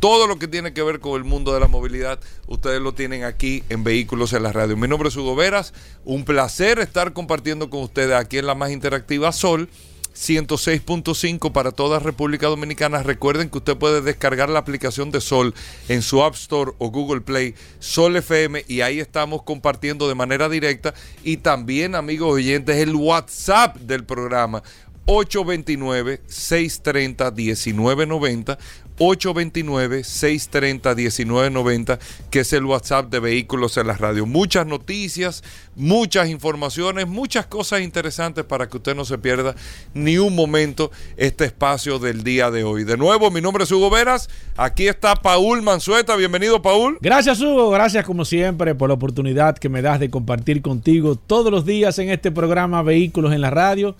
Todo lo que tiene que ver con el mundo de la movilidad, ustedes lo tienen aquí en Vehículos en la Radio. Mi nombre es Hugo Veras, un placer estar compartiendo con ustedes aquí en la más interactiva Sol 106.5 para toda República Dominicana. Recuerden que usted puede descargar la aplicación de Sol en su App Store o Google Play, Sol FM, y ahí estamos compartiendo de manera directa. Y también, amigos oyentes, el WhatsApp del programa 829-630-1990. 829-630-1990, que es el WhatsApp de Vehículos en la Radio. Muchas noticias, muchas informaciones, muchas cosas interesantes para que usted no se pierda ni un momento este espacio del día de hoy. De nuevo, mi nombre es Hugo Veras, aquí está Paul Manzueta, bienvenido Paul. Gracias Hugo, gracias como siempre por la oportunidad que me das de compartir contigo todos los días en este programa Vehículos en la Radio.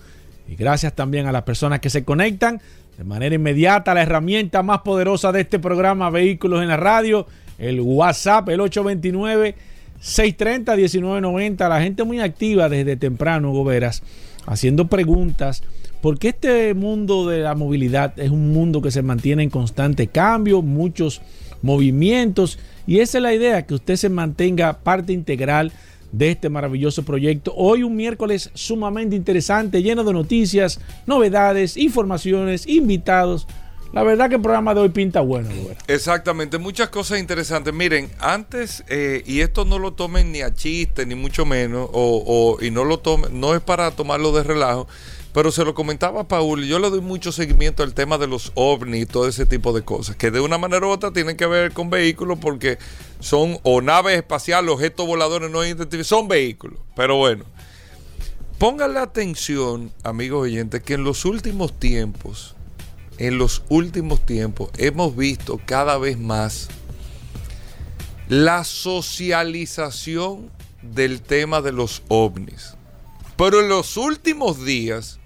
Y gracias también a las personas que se conectan de manera inmediata la herramienta más poderosa de este programa Vehículos en la Radio, el WhatsApp, el 829-630-1990. La gente muy activa desde temprano, Goberas, haciendo preguntas, porque este mundo de la movilidad es un mundo que se mantiene en constante cambio, muchos movimientos, y esa es la idea, que usted se mantenga parte integral de este maravilloso proyecto. Hoy un miércoles sumamente interesante, lleno de noticias, novedades, informaciones, invitados. La verdad que el programa de hoy pinta bueno. Exactamente, muchas cosas interesantes. Miren, antes, eh, y esto no lo tomen ni a chiste, ni mucho menos, o, y no lo tomen, no es para tomarlo de relajo, pero se lo comentaba a Paul, yo le doy mucho seguimiento al tema de los ovnis y todo ese tipo de cosas, que de una manera u otra tienen que ver con vehículos porque son o naves espaciales, objetos voladores no identificados, son vehículos. Pero bueno, pónganle atención, amigos oyentes, que en los últimos tiempos, en los últimos tiempos, hemos visto cada vez más la socialización del tema de los ovnis. Pero en los últimos días,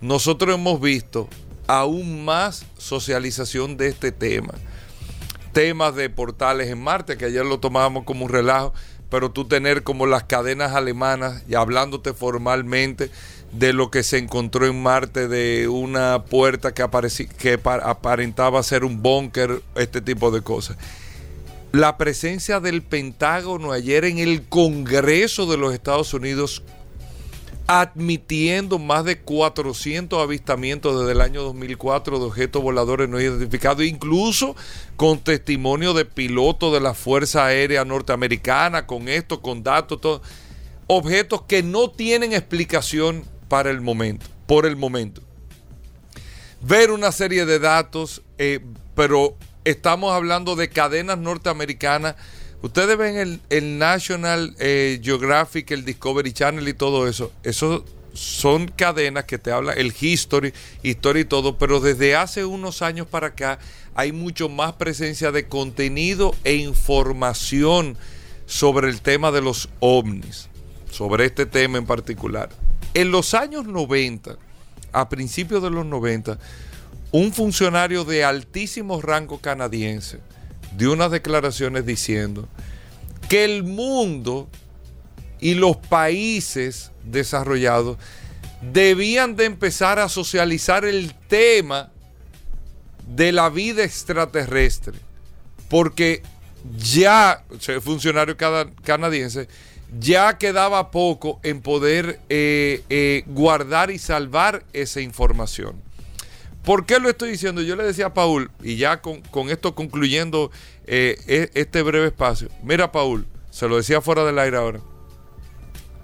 nosotros hemos visto aún más socialización de este tema. Temas de portales en Marte, que ayer lo tomábamos como un relajo, pero tú tener como las cadenas alemanas y hablándote formalmente de lo que se encontró en Marte, de una puerta que, que aparentaba ser un búnker, este tipo de cosas. La presencia del Pentágono ayer en el Congreso de los Estados Unidos admitiendo más de 400 avistamientos desde el año 2004 de objetos voladores no identificados, incluso con testimonio de pilotos de la Fuerza Aérea Norteamericana, con esto, con datos, objetos que no tienen explicación para el momento, por el momento. Ver una serie de datos, eh, pero estamos hablando de cadenas norteamericanas Ustedes ven el, National eh, Geographic, el Discovery Channel y todo eso. Eso son cadenas que te hablan, el History, Historia y todo, pero desde hace unos años para acá hay mucho más presencia de contenido e información sobre el tema de los ovnis, sobre este tema en particular. En los años 90, a principios de los 90, un funcionario de altísimo rango canadiense, de unas declaraciones diciendo que el mundo y los países desarrollados debían de empezar a socializar el tema de la vida extraterrestre, porque ya, funcionario canadiense, ya quedaba poco en poder eh, eh, guardar y salvar esa información. ¿Por qué lo estoy diciendo? Yo le decía a Paul, y ya con, esto concluyendo eh, e, este breve espacio, mira Paul, se lo decía fuera del aire ahora,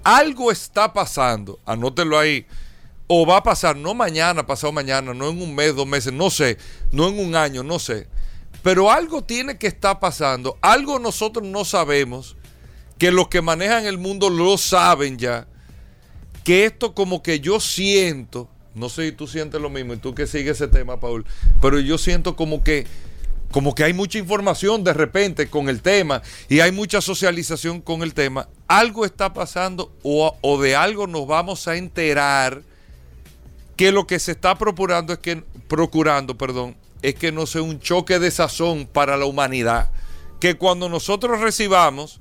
algo está pasando, anótelo ahí, o va a pasar, no mañana, pasado mañana, no en un mes, dos meses, no sé, no en un año, no sé, pero algo tiene que estar pasando, algo nosotros no sabemos, que los que manejan el mundo lo saben ya, que esto como que yo siento, no sé si tú sientes lo mismo y tú que sigues ese tema, Paul, pero yo siento como que como que hay mucha información de repente con el tema y hay mucha socialización con el tema. Algo está pasando o, o de algo nos vamos a enterar que lo que se está procurando es que procurando, perdón, es que no sea un choque de sazón para la humanidad, que cuando nosotros recibamos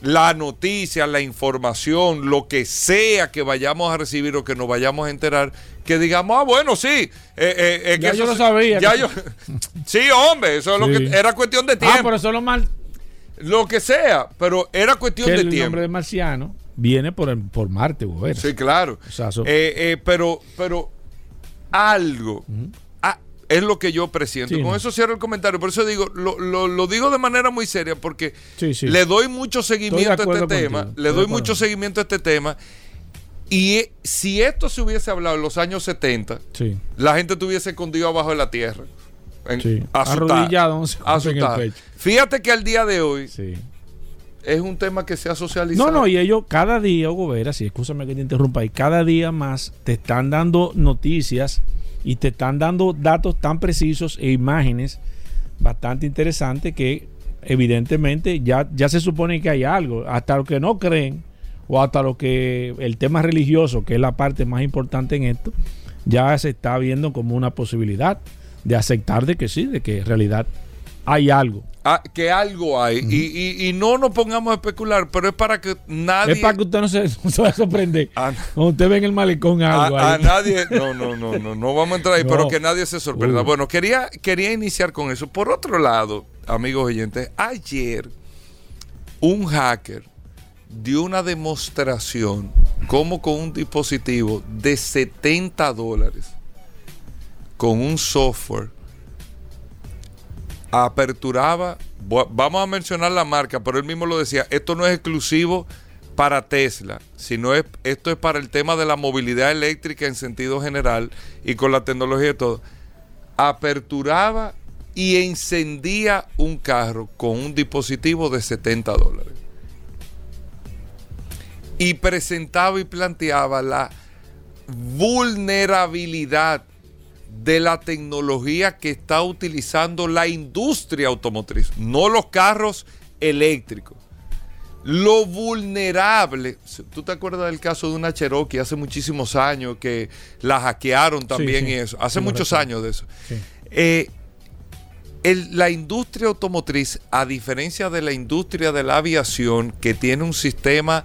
la noticia, la información, lo que sea que vayamos a recibir o que nos vayamos a enterar, que digamos, ah, bueno, sí. Eh, eh, ya que yo lo sabía. Ya yo, sí, hombre, eso es lo que era cuestión de tiempo. Ah, pero eso es lo mal. Lo que sea, pero era cuestión de tiempo. El nombre de marciano viene por, por Marte, Sí, claro. Eh, pero, pero algo es lo que yo presiento. Con eso cierro el comentario. Por eso digo, lo, digo de manera muy seria porque le doy mucho seguimiento a este tema. Le doy mucho seguimiento a este tema. Y si esto se hubiese hablado en los años 70, la gente estuviese escondido abajo de la tierra. En, Arrodillado, Fíjate que al día de hoy es un tema que se ha socializado. No, no, y ellos cada día, Hugo Vera, si escúchame que te interrumpa, y cada día más te están dando noticias y te están dando datos tan precisos e imágenes bastante interesantes que evidentemente ya, ya se supone que hay algo. Hasta los que no creen o hasta lo que el tema religioso, que es la parte más importante en esto, ya se está viendo como una posibilidad de aceptar de que sí, de que en realidad hay algo. Ah, que algo hay. y, y, no nos pongamos a especular, pero es para que nadie. Es para que usted no se, no vaya a sorprender. Cuando usted ve en el malecón algo. A, nadie. No, no, no, no, no vamos a entrar ahí, pero que nadie se sorprenda. Bueno, quería, quería iniciar con eso. Por otro lado, amigos oyentes, ayer un hacker dio una demostración como con un dispositivo de 70 dólares, con un software aperturaba, vamos a mencionar la marca, pero él mismo lo decía, esto no es exclusivo para Tesla, sino es, esto es para el tema de la movilidad eléctrica en sentido general y con la tecnología y todo. Aperturaba y encendía un carro con un dispositivo de 70 dólares. Y presentaba y planteaba la vulnerabilidad de la tecnología que está utilizando la industria automotriz, no los carros eléctricos. Lo vulnerable, tú te acuerdas del caso de una Cherokee hace muchísimos años que la hackearon también y eso, hace muchos años de eso. Eh, la industria automotriz, a diferencia de la industria de la aviación, que tiene un sistema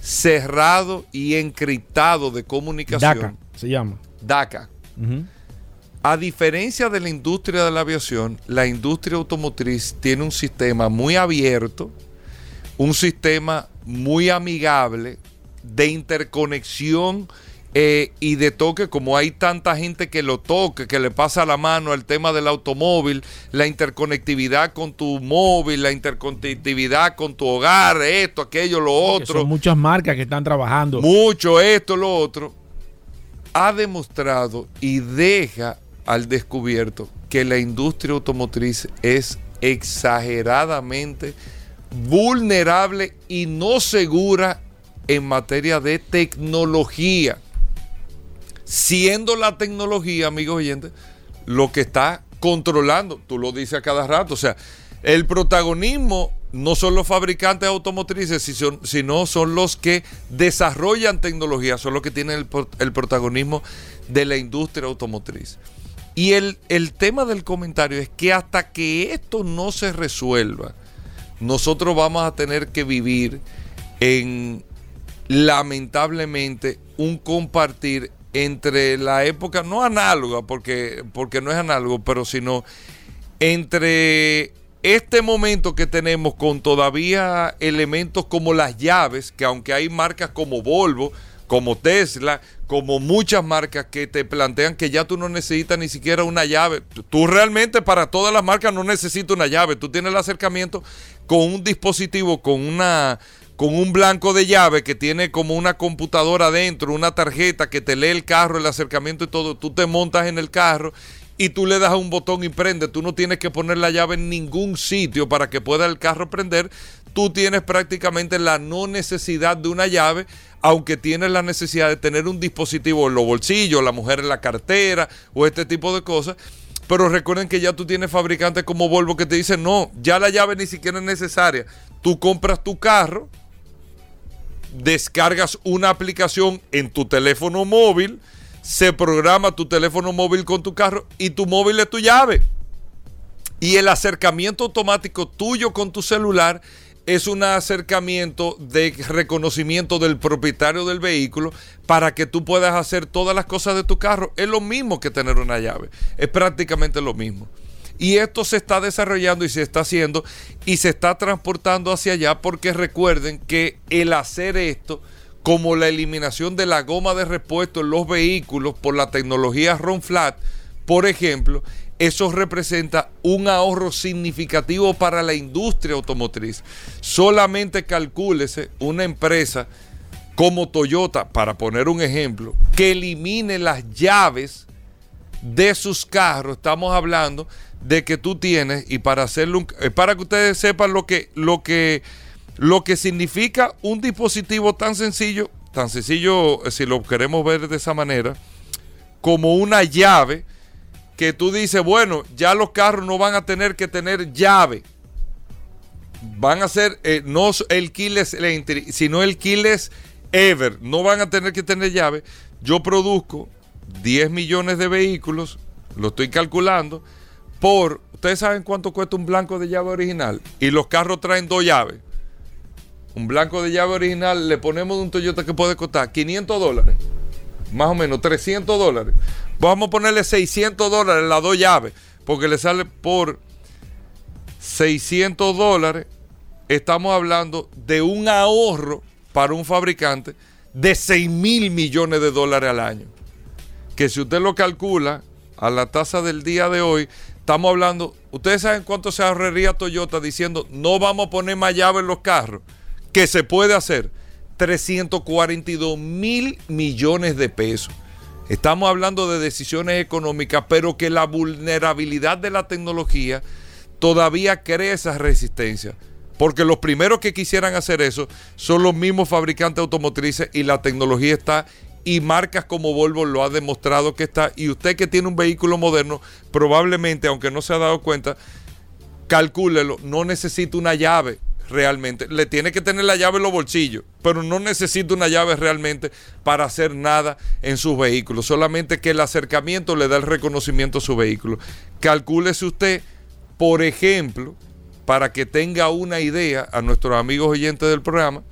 cerrado y encriptado de comunicación. DACA se llama. DACA. A diferencia de la industria de la aviación, la industria automotriz tiene un sistema muy abierto, un sistema muy amigable de interconexión eh, y de toque, como hay tanta gente que lo toque, que le pasa la mano al tema del automóvil, la interconectividad con tu móvil, la interconectividad con tu hogar, esto, aquello, lo otro. Son muchas marcas que están trabajando. Mucho esto, lo otro. Ha demostrado y deja al descubierto que la industria automotriz es exageradamente vulnerable y no segura en materia de tecnología. Siendo la tecnología, amigos oyentes, lo que está controlando, tú lo dices a cada rato, o sea, el protagonismo no son los fabricantes automotrices, sino son los que desarrollan tecnología, son los que tienen el, el protagonismo de la industria automotriz. Y el, tema del comentario es que hasta que esto no se resuelva, nosotros vamos a tener que vivir en, lamentablemente, un compartir entre la época, no análoga, porque, porque no es análogo, pero sino entre este momento que tenemos con todavía elementos como las llaves, que aunque hay marcas como Volvo, como Tesla, como muchas marcas que te plantean que ya tú no necesitas ni siquiera una llave. Tú realmente para todas las marcas no necesitas una llave. Tú tienes el acercamiento con un dispositivo, con una con un blanco de llave que tiene como una computadora adentro, una tarjeta que te lee el carro, el acercamiento y todo. Tú te montas en el carro y tú le das un botón y prende. Tú no tienes que poner la llave en ningún sitio para que pueda el carro prender. Tú tienes prácticamente la no necesidad de una llave aunque tienes la necesidad de tener un dispositivo en los bolsillos, la mujer en la cartera o este tipo de cosas. Pero recuerden que ya tú tienes fabricantes como Volvo que te dicen, no, ya la llave ni siquiera es necesaria. Tú compras tu carro, descargas una aplicación en tu teléfono móvil, se programa tu teléfono móvil con tu carro y tu móvil es tu llave. Y el acercamiento automático tuyo con tu celular es un acercamiento de reconocimiento del propietario del vehículo para que tú puedas hacer todas las cosas de tu carro. Es lo mismo que tener una llave, es prácticamente lo mismo. Y esto se está desarrollando y se está haciendo y se está transportando hacia allá porque recuerden que el hacer esto, como la eliminación de la goma de repuesto en los vehículos por la tecnología Ron Flat, por ejemplo, eso representa un ahorro significativo para la industria automotriz. Solamente calcúlese una empresa como Toyota, para poner un ejemplo, que elimine las llaves de sus carros. Estamos hablando de que tú tienes, y para hacerlo, eh, para que ustedes sepan lo que, lo que, lo que significa un dispositivo tan sencillo, tan sencillo eh, si lo queremos ver de esa manera, como una llave que tú dices, bueno, ya los carros no van a tener que tener llave. Van a ser eh, no el keyless entry, sino el keyless ever. No van a tener que tener llave. Yo produzco 10 millones de vehículos, lo estoy calculando, por, ustedes saben cuánto cuesta un blanco de llave original. Y los carros traen dos llaves. Un blanco de llave original le ponemos de un Toyota que puede costar 500 dólares. Más o menos 300 dólares. Vamos a ponerle 600 dólares las dos llaves, porque le sale por 600 dólares. Estamos hablando de un ahorro para un fabricante de 6 mil millones de dólares al año. Que si usted lo calcula a la tasa del día de hoy, estamos hablando, ustedes saben cuánto se ahorraría Toyota diciendo no vamos a poner más llaves en los carros, que se puede hacer 342 mil millones de pesos. Estamos hablando de decisiones económicas, pero que la vulnerabilidad de la tecnología todavía crea esa resistencia. Porque los primeros que quisieran hacer eso son los mismos fabricantes automotrices y la tecnología está y marcas como Volvo lo ha demostrado que está. Y usted que tiene un vehículo moderno, probablemente, aunque no se ha dado cuenta, calcúlelo, no necesita una llave realmente. Le tiene que tener la llave en los bolsillos, pero no necesita una llave realmente para hacer nada en sus vehículos. Solamente que el acercamiento le da el reconocimiento a su vehículo. Calcúlese usted, por ejemplo, para que tenga una idea a nuestros amigos oyentes del programa,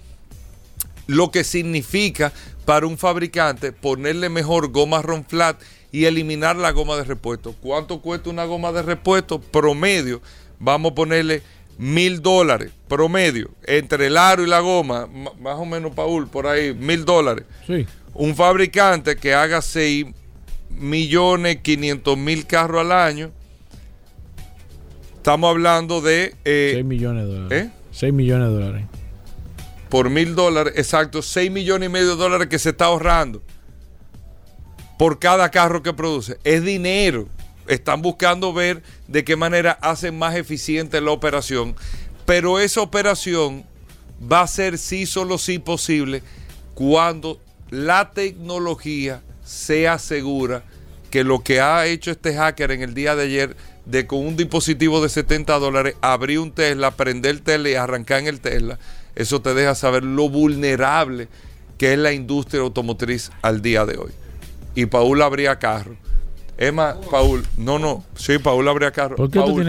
lo que significa para un fabricante ponerle mejor goma Ron Flat y eliminar la goma de repuesto. ¿Cuánto cuesta una goma de repuesto? Promedio, vamos a ponerle mil dólares promedio entre el aro y la goma, más o menos, Paul, por ahí, mil dólares. Sí. Un fabricante que haga 6 millones 500 mil carros al año, estamos hablando de... Eh, 6 millones de dólares. ¿eh? 6 millones de dólares. Por mil dólares, exacto, 6 millones y medio de dólares que se está ahorrando por cada carro que produce. Es dinero están buscando ver de qué manera hacen más eficiente la operación, pero esa operación va a ser sí, solo sí posible cuando la tecnología sea segura que lo que ha hecho este hacker en el día de ayer de con un dispositivo de 70 dólares abrir un Tesla, prender el Tesla y arrancar en el Tesla, eso te deja saber lo vulnerable que es la industria automotriz al día de hoy. Y Paul abría carro Emma, Paul, no, no, sí, Paul habría carro.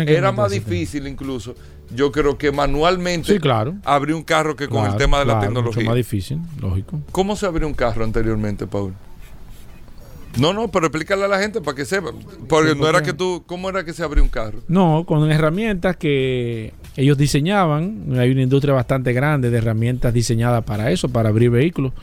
era más difícil incluso. Yo creo que manualmente sí, claro. abrir un carro que con el tema de la tecnología. Mucho más difícil, lógico. ¿Cómo se abrió un carro anteriormente, Paul? No, no, pero explícale a la gente para que sepa. Porque no era que tú, ¿cómo era que se abrió un carro? No, con herramientas que ellos diseñaban. Hay una industria bastante grande de herramientas diseñadas para eso, para abrir vehículos.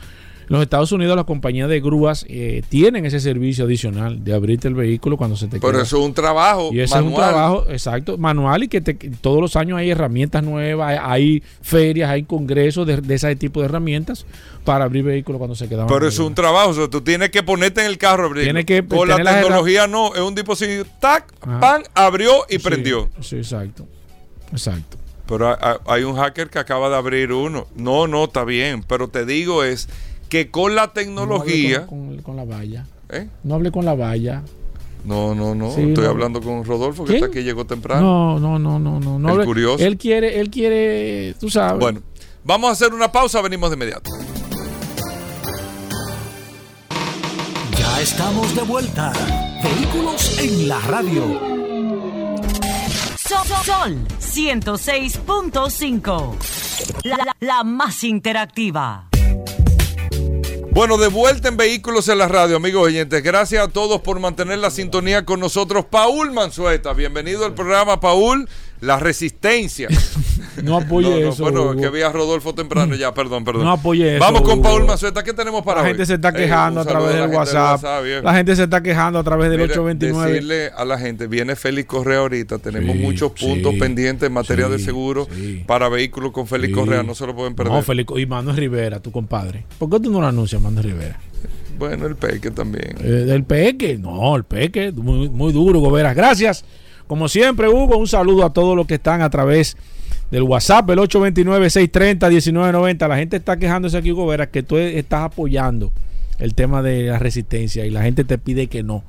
En los Estados Unidos las compañías de grúas eh, tienen ese servicio adicional de abrirte el vehículo cuando se te Pero eso es un trabajo y ese es un trabajo, exacto, manual y que todos los años hay herramientas nuevas, hay, ferias, hay congresos de, ese tipo de herramientas para abrir vehículos cuando se quedan. Pero eso es un trabajo, o sea, tú tienes que ponerte en el carro abrir. Tiene que Con la tecnología no, es un dispositivo, tac, pan, abrió y prendió. Sí, exacto. Exacto. Pero hay un hacker que acaba de abrir uno. No, no, está bien. Pero te digo es que con la tecnología. No con, la valla. ¿Eh? No hable con la valla. No, no, no. Estoy hablando con Rodolfo, que está aquí, llegó temprano. No, no, no, no, no. no El curioso. Él quiere, él quiere, tú sabes. Bueno, vamos a hacer una pausa, venimos de inmediato. Ya estamos de vuelta. Vehículos en la radio. Sol 106.5. La, la- la más interactiva. Bueno, de vuelta en Vehículos en la Radio, amigos oyentes. Gracias a todos por mantener la sintonía con nosotros. Paul Manzueta, bienvenido al programa, Paul. La resistencia. No apoye No, no, eso. bueno, Hugo. que vi a Rodolfo temprano ya, perdón, perdón. No apoye eso, Vamos con Hugo. Paul Manzueta. ¿Qué tenemos para la hoy? gente se está quejando a través del WhatsApp. la gente se está quejando a través del Mira, 829. Decirle a la gente, viene Félix Correa ahorita, tenemos Sí, muchos puntos sí, pendientes en materia de seguro para vehículos con Félix. Correa, no se lo pueden perder. No, Félix, y Manuel Rivera, tu compadre. ¿Por qué tú no lo anuncias, Manuel Rivera? Bueno, el Peque también. Eh, del Peque, no, el Peque, muy, muy duro, Goberas. Gracias. Como siempre, Hugo, un saludo a todos los que están a través del WhatsApp, el 829-630-1990. La gente está quejándose aquí, Goberas, que tú estás apoyando el tema de la resistencia y la gente te pide que no,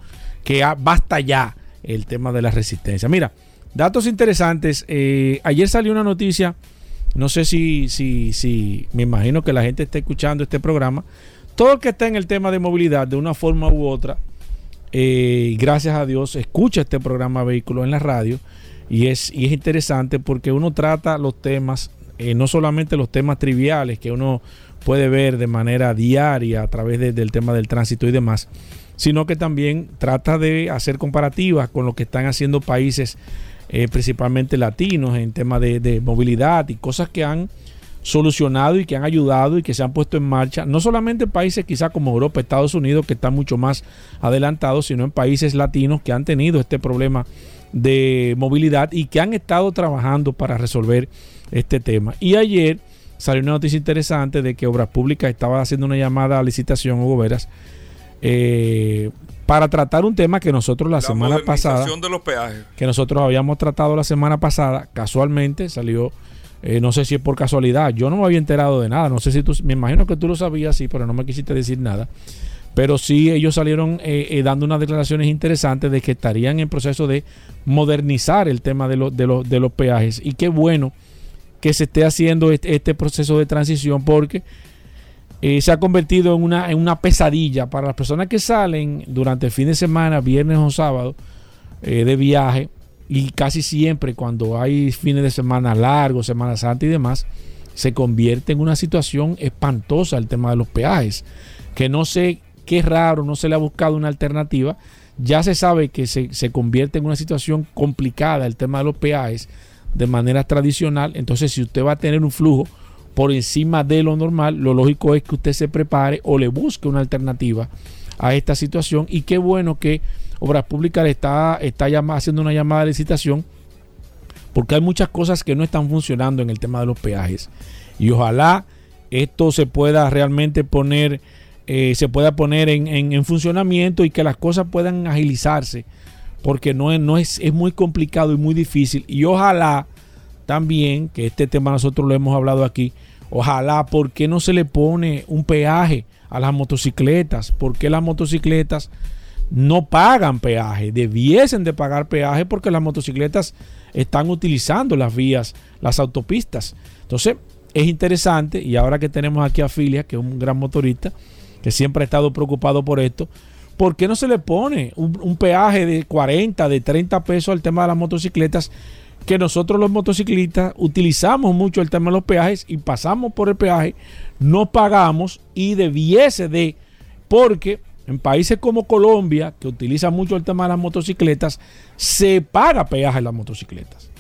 que basta ya el tema de la resistencia. Mira, datos interesantes. eh, ayer salió una noticia, no sé si, si, si, me imagino que la gente está escuchando este programa. Todo el que está en el tema de movilidad, de una forma u otra, eh, gracias a Dios, escucha este programa Vehículos en la radio. Y es, y es interesante porque uno trata los temas, eh, no solamente los temas triviales que uno puede ver de manera diaria a través de- del tema del tránsito y demás, sino que también trata de hacer comparativas con lo que están haciendo países eh, principalmente latinos en tema de, de movilidad y cosas que han solucionado y que han ayudado y que se han puesto en marcha, no solamente en países quizá como Europa, Estados Unidos, que están mucho más adelantados, sino en países latinos que han tenido este problema de movilidad y que han estado trabajando para resolver este tema. Y ayer salió una noticia interesante de que Obras Públicas estaba haciendo una llamada a licitación, Hugo Veras, eh, para tratar un tema que nosotros la, semana pasada modernización de los peajes. que nosotros habíamos tratado la semana pasada, casualmente salió, eh, no sé si es por casualidad, yo no me había enterado de nada, no sé si tú, me imagino que tú lo sabías, sí, pero no me quisiste decir nada. Pero sí, ellos salieron eh, eh, dando unas declaraciones interesantes de que estarían en proceso de modernizar el tema de, los de, de los peajes. Y qué bueno que se esté haciendo este, este proceso de transición porque se ha convertido en una, en una pesadilla para las personas que salen durante el fin de semana, viernes o sábado, de viaje y casi siempre cuando hay fines de semana largos, Semana Santa y demás, se convierte en una situación espantosa el tema de los peajes, que no sé qué raro, no se le ha buscado una alternativa, ya se sabe que se, se convierte en una situación complicada el tema de los peajes de manera tradicional, entonces si usted va a tener un flujo por encima de lo normal, lo lógico es que usted se prepare o le busque una alternativa a esta situación. Y qué bueno que Obras Públicas está, está llama- haciendo una llamada de licitación porque hay muchas cosas que no están funcionando en el tema de los peajes y ojalá esto se pueda realmente poner eh, se pueda poner en, en- en funcionamiento y que las cosas puedan agilizarse porque no es, no es, es muy complicado y muy difícil y ojalá también que este tema nosotros lo hemos hablado aquí ojalá ¿por qué no se le pone un peaje a las motocicletas? ¿por qué las motocicletas no pagan peaje, debiesen de pagar peaje porque las motocicletas están utilizando las vías, las autopistas. Entonces, es interesante y ahora que tenemos aquí a Filia, que es un gran motorista, que siempre ha estado preocupado por esto, ¿por qué no se le pone un, un peaje de 40, de 30 pesos al tema de las motocicletas? Que nosotros los motociclistas utilizamos mucho el tema de los peajes y pasamos por el peaje, no pagamos y debiese de, porque en países como Colombia, que utiliza mucho el tema de las motocicletas, se paga peaje en las motocicletas.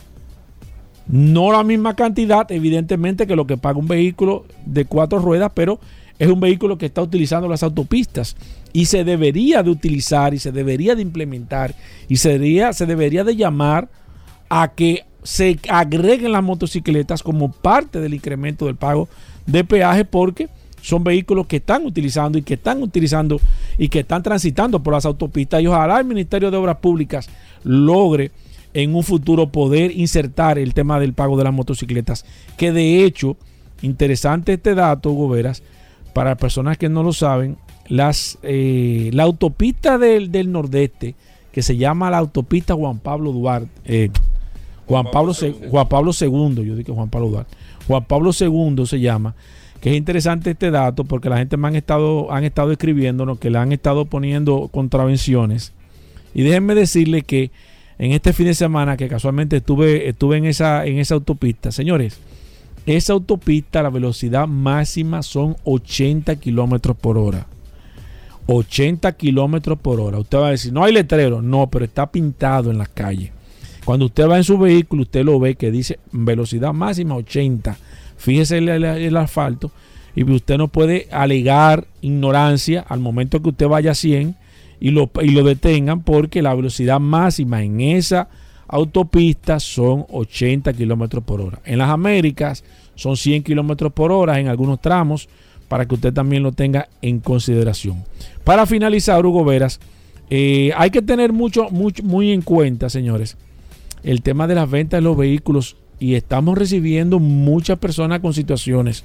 No la misma cantidad, evidentemente, que lo que paga un vehículo de cuatro ruedas, pero es un vehículo que está utilizando las autopistas y se debería de utilizar y se debería de implementar y se debería, se debería de llamar a que se agreguen las motocicletas como parte del incremento del pago de peaje porque son vehículos que están utilizando y que están utilizando y que están transitando por las autopistas y ojalá el Ministerio de Obras Públicas logre en un futuro poder insertar el tema del pago de las motocicletas que de hecho interesante este dato Hugo Veras para personas que no lo saben las eh, la autopista del, del nordeste que se llama la autopista Juan Pablo Duarte eh, Juan Pablo, Se- Juan Pablo II, yo digo Juan Pablo Duarte. Juan Pablo II se llama, que es interesante este dato porque la gente me han estado, han estado escribiéndonos que le han estado poniendo contravenciones. Y déjenme decirle que en este fin de semana que casualmente estuve, estuve en, esa, en esa autopista. Señores, esa autopista, la velocidad máxima son 80 kilómetros por hora. 80 kilómetros por hora. Usted va a decir, no hay letrero. No, pero está pintado en las calles. Cuando usted va en su vehículo, usted lo ve que dice velocidad máxima 80. Fíjese el, el- asfalto y usted no puede alegar ignorancia al momento que usted vaya a 100 y lo, y lo detengan porque la velocidad máxima en esa autopista son 80 kilómetros por hora. En las Américas son 100 kilómetros por hora en algunos tramos para que usted también lo tenga en consideración. Para finalizar, Hugo Veras, eh, hay que tener mucho, mucho, muy en cuenta, señores, el tema de las ventas de los vehículos y estamos recibiendo muchas personas con situaciones.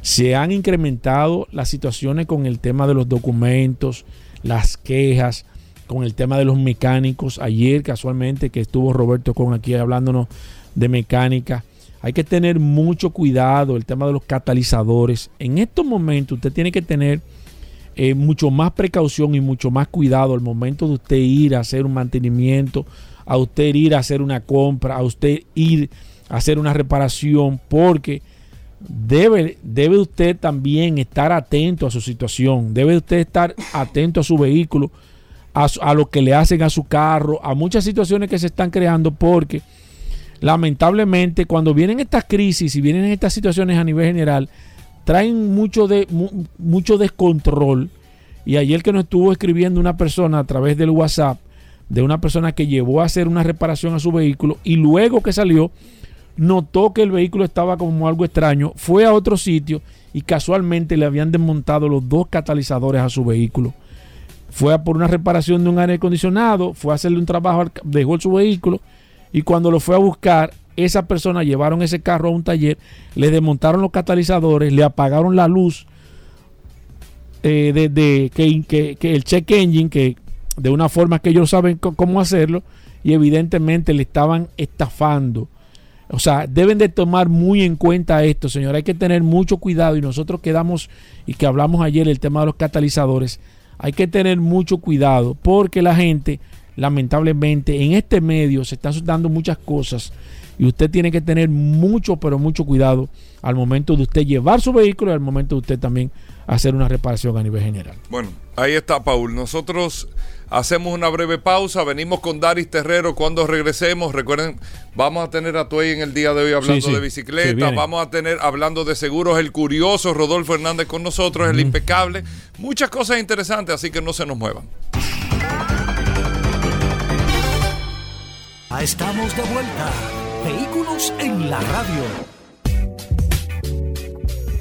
Se han incrementado las situaciones con el tema de los documentos, las quejas, con el tema de los mecánicos. Ayer casualmente que estuvo Roberto con aquí hablándonos de mecánica. Hay que tener mucho cuidado el tema de los catalizadores. En estos momentos usted tiene que tener eh, mucho más precaución y mucho más cuidado al momento de usted ir a hacer un mantenimiento, a usted ir a hacer una compra, a usted ir hacer una reparación, porque debe, debe usted también estar atento a su situación, debe usted estar atento a su vehículo, a, lo que le hacen a su carro, a muchas situaciones que se están creando, porque lamentablemente cuando vienen estas crisis y vienen estas situaciones a nivel general, traen mucho, de, mu- mucho descontrol. Y ayer que nos estuvo escribiendo una persona a través del WhatsApp, de una persona que llevó a hacer una reparación a su vehículo y luego que salió, notó que el vehículo estaba como algo extraño, fue a otro sitio y casualmente le habían desmontado los dos catalizadores a su vehículo. Fue a por una reparación de un aire acondicionado, fue a hacerle un trabajo, dejó su vehículo y cuando lo fue a buscar, esa persona llevaron ese carro a un taller, le desmontaron los catalizadores, le apagaron la luz eh, de, que, el check engine, que de una forma que ellos saben cómo hacerlo, y evidentemente le estaban estafando. O sea, deben de tomar muy en cuenta esto, señor. Hay que tener mucho cuidado y nosotros quedamos y que hablamos ayer el tema de los catalizadores. Hay que tener mucho cuidado porque la gente, lamentablemente, en este medio se están dando muchas cosas y usted tiene que tener mucho, pero mucho cuidado al momento de usted llevar su vehículo y al momento de usted también hacer una reparación a nivel general. Bueno, ahí está, Paul. Nosotros hacemos una breve pausa. Venimos con Daris Terrero cuando regresemos. Recuerden, vamos a tener a Tuey en el día de hoy hablando Sí, sí. de bicicleta. vamos a tener hablando de seguros el curioso Rodolfo Hernández con nosotros, el impecable. Muchas cosas interesantes, así que no se nos muevan. Estamos de vuelta. Vehículos en la radio.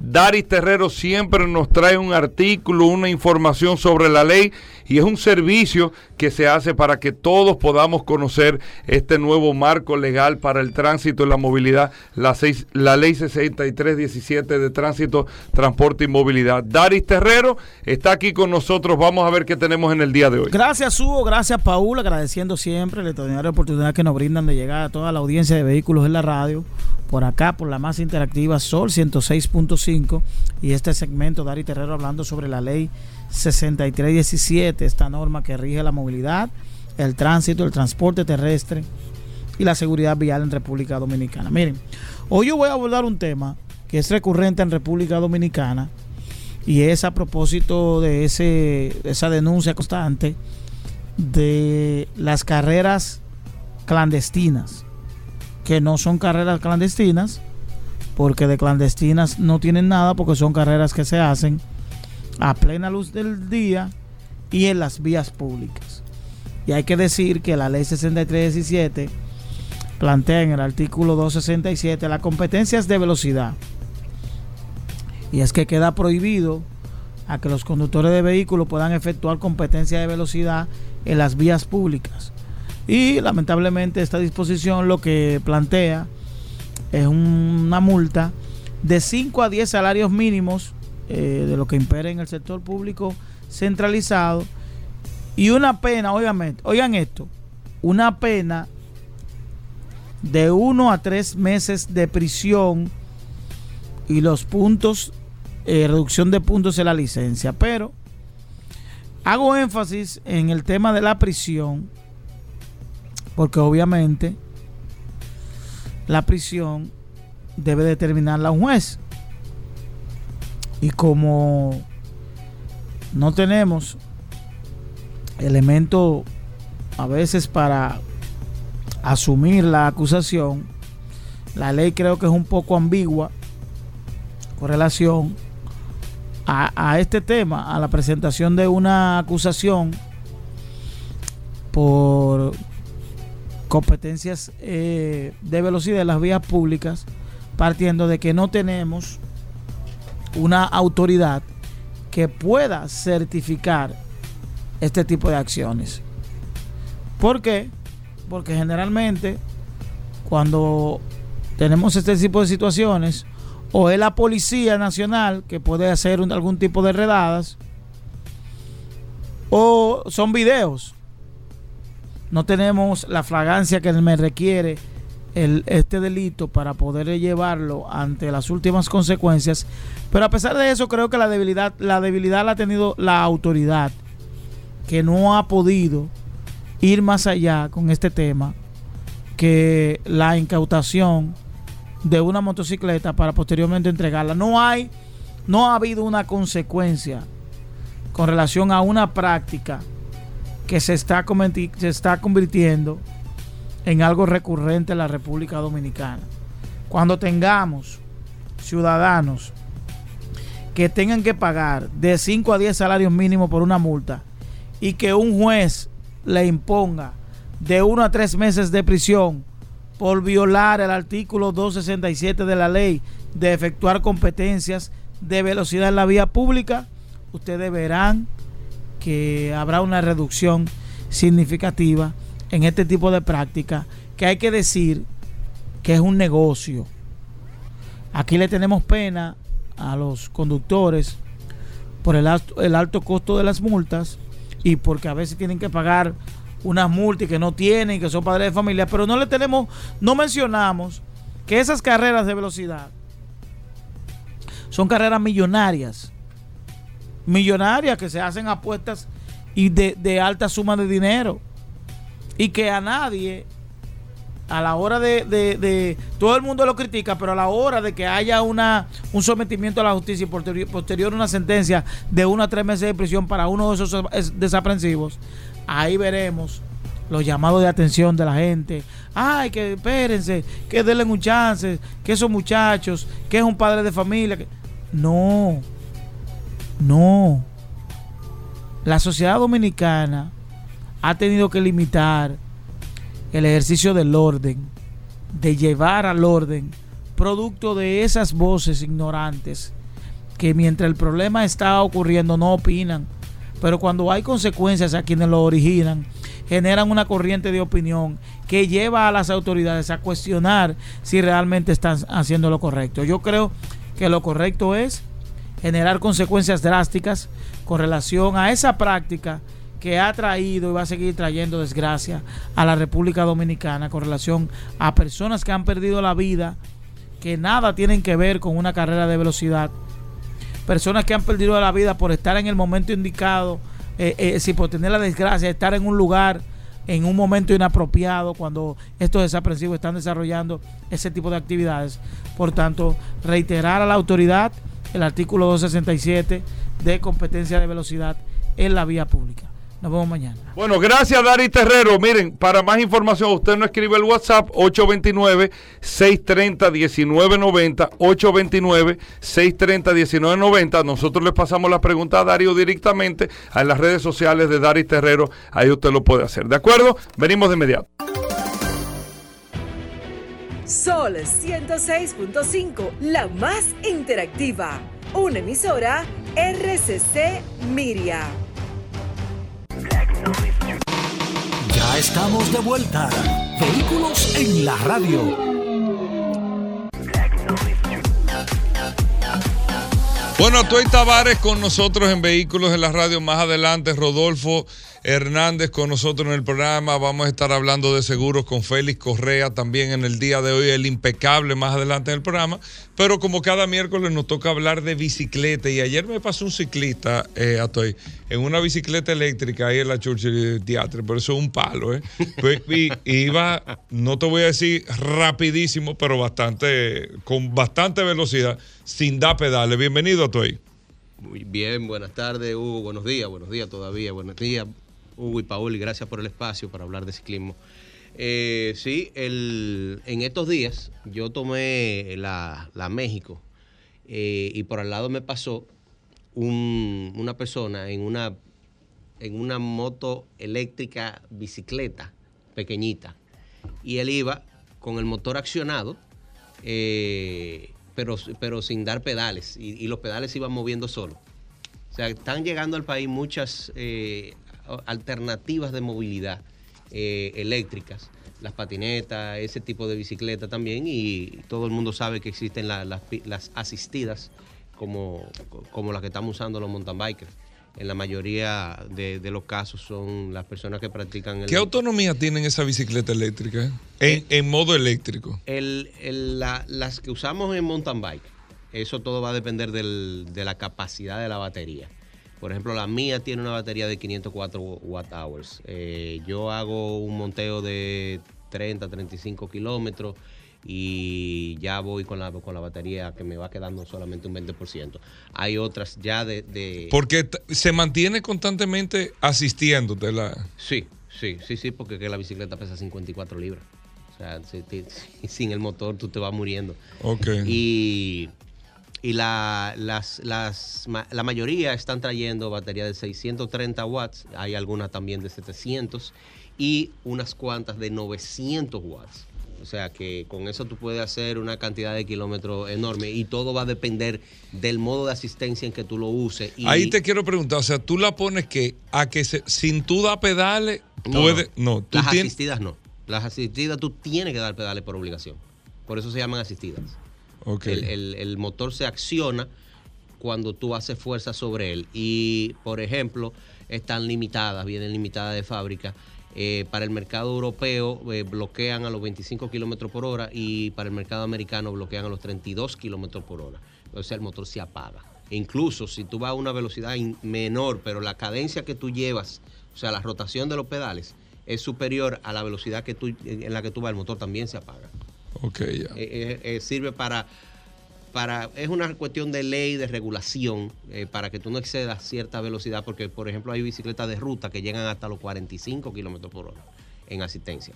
Daris Terrero siempre nos trae un artículo, una información sobre la ley y es un servicio que se hace para que todos podamos conocer este nuevo marco legal para el tránsito y la movilidad, la, seis- la ley 6317 de tránsito, transporte y movilidad. Daris Terrero está aquí con nosotros. Vamos a ver qué tenemos en el día de hoy. Gracias, Hugo. Gracias, Paul. Agradeciendo siempre la extraordinaria oportunidad que nos brindan de llegar a toda la audiencia de vehículos en la radio. Por acá, por la más interactiva Sol 106.5. Y este segmento, Dari Terrero, hablando sobre la ley 6317, esta norma que rige la movilidad, el tránsito, el transporte terrestre y la seguridad vial en República Dominicana. Miren, hoy yo voy a abordar un tema que es recurrente en República Dominicana y es a propósito de ese, esa denuncia constante de las carreras clandestinas, que no son carreras clandestinas, porque de clandestinas no tienen nada, porque son carreras que se hacen a plena luz del día y en las vías públicas. Y hay que decir que la ley 6317 plantea en el artículo 267 las competencias de velocidad. Y es que queda prohibido a que los conductores de vehículos puedan efectuar competencia de velocidad en las vías públicas. Y lamentablemente esta disposición lo que plantea es una multa de 5 a 10 salarios mínimos eh, de lo que impera en el sector público centralizado y una pena, oigan, oigan esto, una pena de 1 a 3 meses de prisión y los puntos eh, reducción de puntos en la licencia. Pero hago énfasis en el tema de la prisión, porque obviamente la prisión debe determinarla un juez. Y como no tenemos elemento a veces para asumir la acusación, la ley creo que es un poco ambigua con relación a, este tema, a la presentación de una acusación por competencias eh, de velocidad en las vías públicas, partiendo de que no tenemos una autoridad que pueda certificar este tipo de acciones. ¿Por qué? Porque generalmente cuando tenemos este tipo de situaciones, o es la Policía Nacional que puede hacer algún tipo de redadas, o son videos. No tenemos la fragancia que me requiere el, este delito para poder llevarlo ante las últimas consecuencias. Pero a pesar de eso, creo que la debilidad, la debilidad la ha tenido la autoridad, que no ha podido ir más allá con este tema que la incautación de una motocicleta para posteriormente entregarla. No hay, no ha habido una consecuencia con relación a una práctica que se está, se está convirtiendo en algo recurrente en la República Dominicana. Cuando tengamos ciudadanos que tengan que pagar de 5 a 10 salarios mínimos por una multa y que un juez le imponga de 1 a 3 meses de prisión por violar el artículo 267 de la ley de efectuar competencias de velocidad en la vía pública, ustedes verán que habrá una reducción significativa en este tipo de práctica que hay que decir que es un negocio. Aquí le tenemos pena a los conductores por el alto, el alto costo de las multas y porque a veces tienen que pagar unas multas que no tienen, que son padres de familia, pero no le tenemos, no mencionamos que esas carreras de velocidad son carreras millonarias. Millonarias que se hacen apuestas y de, de alta suma de dinero. Y que a nadie, a la hora de, de, Todo el mundo lo critica, pero a la hora de que haya una, un sometimiento a la justicia y posterior, posterior una sentencia de uno a tres meses de prisión para uno de esos desaprensivos, ahí veremos los llamados de atención de la gente. Ay, que espérense, que denle un chance, que esos muchachos, que es un padre de familia. No, no. La sociedad dominicana ha tenido que limitar el ejercicio del orden, de llevar al orden, producto de esas voces ignorantes que mientras el problema está ocurriendo no opinan pero cuando hay consecuencias a quienes lo originan, generan una corriente de opinión que lleva a las autoridades a cuestionar si realmente están haciendo lo correcto. Yo creo que lo correcto es generar consecuencias drásticas con relación a esa práctica que ha traído y va a seguir trayendo desgracia a la República Dominicana con relación a personas que han perdido la vida, que nada tienen que ver con una carrera de velocidad personas que han perdido la vida por estar en el momento indicado, eh, eh, si por tener la desgracia de estar en un lugar en un momento inapropiado cuando estos desaprensivos están desarrollando ese tipo de actividades. Por tanto, reiterar a la autoridad el artículo 267 de competencia de velocidad en la vía pública. Nos vemos mañana. Bueno, gracias Dari Terrero. Miren, para más información, usted no escribe el WhatsApp 829-630-1990, 829-630-1990. Nosotros le pasamos la pregunta a Darío directamente a las redes sociales de Dari Terrero. Ahí usted lo puede hacer. ¿De acuerdo? Venimos de inmediato. Sol 106.5, la más interactiva. Una emisora RCC Miria. Ya estamos de vuelta. Vehículos en la radio. Bueno, Atuey Tavares con nosotros en Vehículos en la Radio. Más adelante, Rodolfo Hernández con nosotros en el programa. Vamos a estar hablando de seguros con Félix Correa también en el día de hoy, el impecable más adelante en el programa. Pero como cada miércoles nos toca hablar de bicicleta. Y ayer me pasó un ciclista, eh, Atuey, en una bicicleta eléctrica ahí en la Churchill Theatre. Por eso es un palo, ¿eh? Pues, iba, no te voy a decir rapidísimo, pero bastante, con bastante velocidad, sin dar pedales. Bienvenido, Atuey. Muy bien, buenas tardes, Hugo. Buenos días, buenos días todavía. Buenos días, Hugo y Paul. Y gracias por el espacio para hablar de ciclismo. Eh, sí, el, en estos días yo tomé la, la México eh, y por al lado me pasó un- una persona en una, en una moto eléctrica bicicleta pequeñita y él iba con el motor accionado, eh, pero, pero sin dar pedales y, los pedales iban moviendo solos. O sea, están llegando al país muchas alternativas de movilidad eh, eléctricas, las patinetas, ese tipo de bicicleta también, y todo el mundo sabe que existen la- las, las asistidas como, como las que estamos usando los mountain bikers. En la mayoría de, de los casos son las personas que practican el, ¿Qué autonomía tienen esa bicicleta eléctrica? En, en modo eléctrico. el- el- la- las que usamos en mountain bike, eso todo va a depender del- de la capacidad de la batería. Por ejemplo, la mía tiene una batería de 504 watt hours. Eh, yo hago un monteo de 30, 35 kilómetros y ya voy con la, con la batería que me va quedando solamente un 20%. Hay otras ya de... de- Porque se mantiene constantemente asistiéndote la... Sí, sí, sí, sí, porque que la bicicleta pesa 54 libras. O sea, si- sin el motor tú te vas muriendo. Ok. Y, y la, las, las, ma- la mayoría están trayendo baterías de 630 watts, hay algunas también de 700 y unas cuantas de 900 watts. O sea que con eso tú puedes hacer una cantidad de kilómetros enorme y todo va a depender del modo de asistencia en que tú lo uses. Y Ahí te quiero preguntar, o sea, tú la pones que a que se- sin tú dar pedales, No, puede... No, tú Las tienes... asistidas no. Las asistidas tú tienes que dar pedales por obligación. Por eso se llaman asistidas. El, motor se acciona cuando tú haces fuerza sobre él. Y, por ejemplo, están limitadas, vienen limitadas de fábrica. Eh, para el mercado europeo eh, bloquean a los 25 kilómetros por hora y para el mercado americano bloquean a los 32 kilómetros por hora. Sea, el motor se apaga. E incluso si tú vas a una velocidad menor, pero la cadencia que tú llevas, o sea, la rotación de los pedales, es superior a la velocidad que tú, en la que tú vas, el motor también se apaga. Ok, ya. Eh, eh, sirve para, para, es una cuestión de ley, de regulación, eh, para que tú no excedas cierta velocidad, porque por ejemplo hay bicicletas de ruta que llegan hasta los 45 kilómetros por hora en asistencia.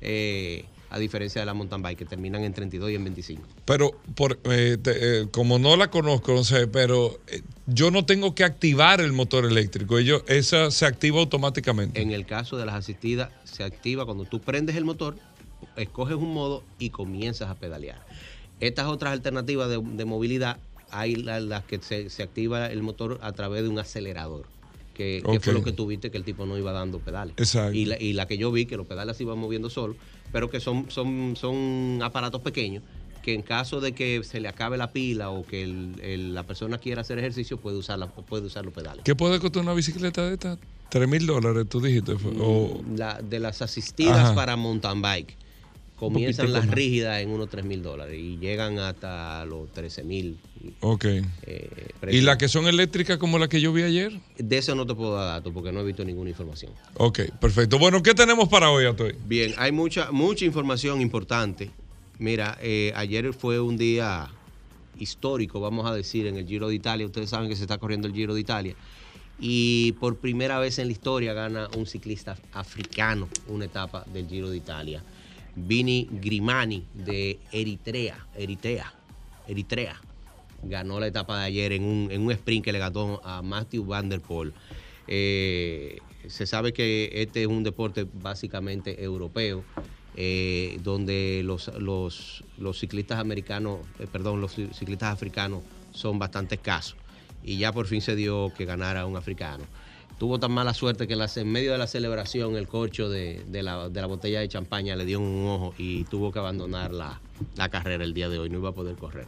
Eh, a diferencia de la mountain bike que terminan en 32 y en 25. Pero por, eh, te- como no la conozco, no sé, pero yo no tengo que activar el motor eléctrico. Ellos, esa se activa automáticamente. En el caso de las asistidas, se activa cuando tú prendes el motor, escoges un modo y comienzas a pedalear. Estas otras alternativas de, de movilidad, hay la- las que se, se activa el motor a través de un acelerador, que, fue lo que tuviste que el tipo no iba dando pedales. Exacto. Y la, y la que yo vi, que los pedales se iban moviendo solos, pero que son, son, son aparatos pequeños que en caso de que se le acabe la pila o que el- el- la persona quiera hacer ejercicio, puede usar, la- puede usar los pedales. ¿Qué puede costar una bicicleta de estas? ¿Tres mil dólares, tú dijiste? O- La- de las asistidas Ajá. para mountain bike. Comienzan las más. rígidas en unos 3 mil dólares y llegan hasta los 13 mil. ok. eh, ¿Y las que son eléctricas como la que yo vi ayer? De eso no te puedo dar datos porque no he visto ninguna información. Ok, perfecto. Bueno, ¿qué tenemos para hoy, Atoy? Bien, hay mucha, mucha información importante. Mira, eh, ayer fue un día histórico, vamos a decir, en el Giro de Italia. Ustedes saben que se está corriendo el Giro de Italia. Y por primera vez en la historia gana un ciclista africano una etapa del Giro de Italia. Vini Grimani de Eritrea, Eritrea, Eritrea. Ganó la etapa de ayer en un, en un sprint que le ganó a Matthew Van Der Poel. Eh, se sabe que este es un deporte básicamente europeo, eh, donde los, los, los ciclistas americanos, eh, perdón, los ciclistas africanos son bastante escasos. Y ya por fin se dio que ganara un africano. Tuvo tan mala suerte que en, medio de la celebración el corcho de, de la, de la botella de champaña le dio un ojo y tuvo que abandonar la, la carrera el día de hoy, no iba a poder correr.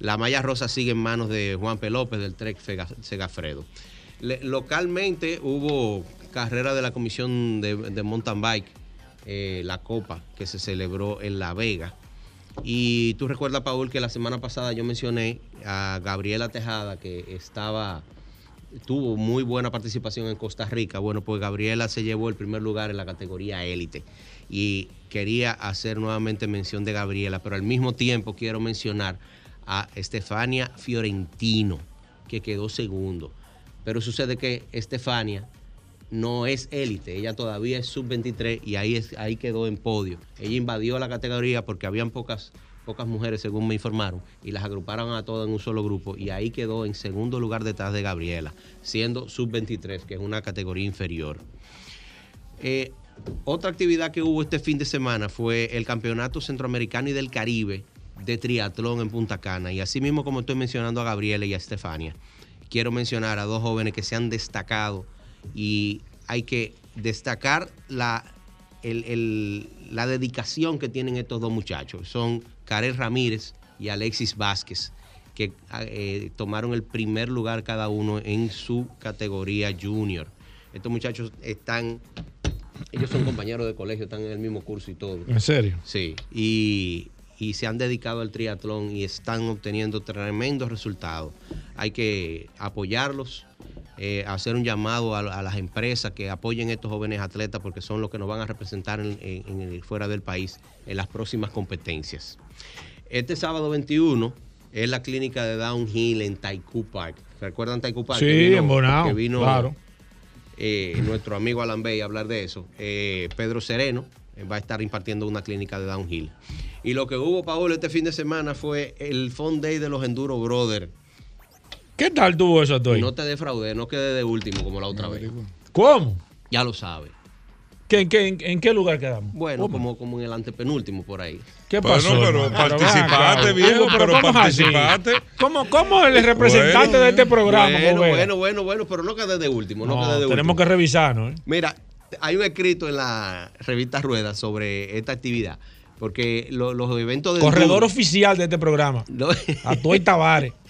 La malla rosa sigue en manos de Juan P. López del Trek Segafredo. Localmente hubo carrera de la comisión de, de mountain bike, eh, la Copa, que se celebró en La Vega. Y tú recuerdas, Paul, que la semana pasada yo mencioné a Gabriela Tejada, que estaba, tuvo muy buena participación en Costa Rica. Bueno, pues Gabriela se llevó el primer lugar en la categoría élite. Y quería hacer nuevamente mención de Gabriela, pero al mismo tiempo quiero mencionar a Estefania Fiorentino, que quedó segundo. Pero sucede que Estefania no es élite, ella todavía es sub-23 y ahí, es, ahí quedó en podio. Ella invadió la categoría porque habían pocas, pocas mujeres, según me informaron, y las agruparon a todas en un solo grupo y ahí quedó en segundo lugar detrás de Gabriela, siendo sub-23, que es una categoría inferior. Eh, otra actividad que hubo este fin de semana fue el Campeonato Centroamericano y del Caribe de triatlón en Punta Cana. Y así mismo como estoy mencionando a Gabriela y a Estefania, quiero mencionar a dos jóvenes que se han destacado y hay que destacar la, la dedicación que tienen estos dos muchachos. Son Karel Ramírez y Alexis Vázquez, que eh, tomaron el primer lugar cada uno en su categoría junior. Estos muchachos están, ellos son compañeros de colegio, están en el mismo curso y todo. ¿En serio? Sí, y, y se han dedicado al triatlón y están obteniendo tremendos resultados. Hay que apoyarlos, eh, hacer un llamado a, a las empresas que apoyen a estos jóvenes atletas porque son los que nos van a representar en, en- en el- fuera del país en las próximas competencias. Este sábado 21 es la clínica de Downhill en Taikú Park. ¿Recuerdan Taikú Park? Sí, Que vino- en Bonao, que vino claro. eh, nuestro amigo Alan Bey a hablar de eso. Eh, Pedro Sereno va a estar impartiendo una clínica de downhill. Y lo que hubo, Paolo, este fin de semana fue el Fun Day de los Enduro Brothers. ¿Qué tal tuvo eso, Toy? No te defraudé, no quedé de último como la otra vez. ¿Cómo? Ya lo sabes. ¿Qué- en, qué, en, en qué lugar quedamos? Bueno, ¿Cómo? como, como en el antepenúltimo por ahí. ¿Qué Bueno, pasó? pero hermano? participaste, viejo, pero participaste. ¿Cómo, ¿Cómo el representante Bueno, de este programa? bueno, bueno, bueno, bueno, pero no quedé de último, no, No, quedé de tenemos último. que revisarnos. ¿eh? Mira, hay un escrito en la revista Rueda sobre esta actividad, porque lo- los eventos de Corredor enduro- oficial de este programa. A Toy Tavares.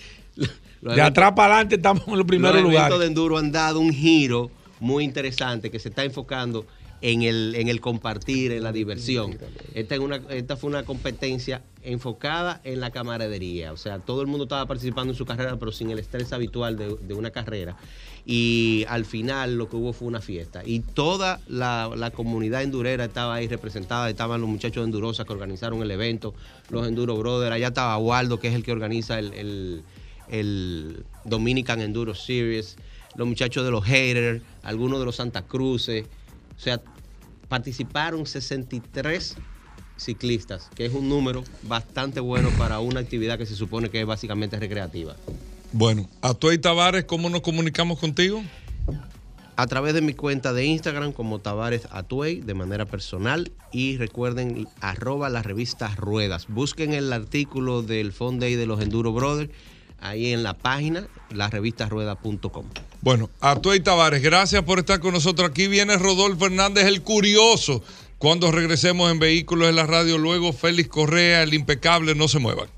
los De atrás para adelante estamos en los primeros los eventos lugares. de enduro han dado un giro muy interesante que se está enfocando en el, en el compartir, en la diversión. Esta, es una, esta fue una competencia enfocada en la camaradería. O sea, todo el mundo estaba participando en su carrera, pero sin el estrés habitual de, de una carrera. Y al final lo que hubo fue una fiesta. Y toda la, la comunidad endurera estaba ahí representada. Estaban los muchachos de Endurosa que organizaron el evento, los Enduro Brothers. Allá estaba Waldo, que es el que organiza el, el- el Dominican Enduro Series, los muchachos de los Haters, algunos de los Santa Cruces. O sea, participaron 63 ciclistas, que es un número bastante bueno para una actividad que se supone que es básicamente recreativa. Bueno, a Tuey Tavares, ¿cómo nos comunicamos contigo? A través de mi cuenta de Instagram como Tavares Atuey de manera personal y recuerden arroba la revista Ruedas. Busquen el artículo del Fund Day de los Enduro Brothers ahí en la página larevistasrueda.com. Bueno, a Tuey Tavares, gracias por estar con nosotros. Aquí viene Rodolfo Hernández, el curioso. Cuando regresemos en Vehículos en la Radio, luego Félix Correa, el impecable, no se muevan.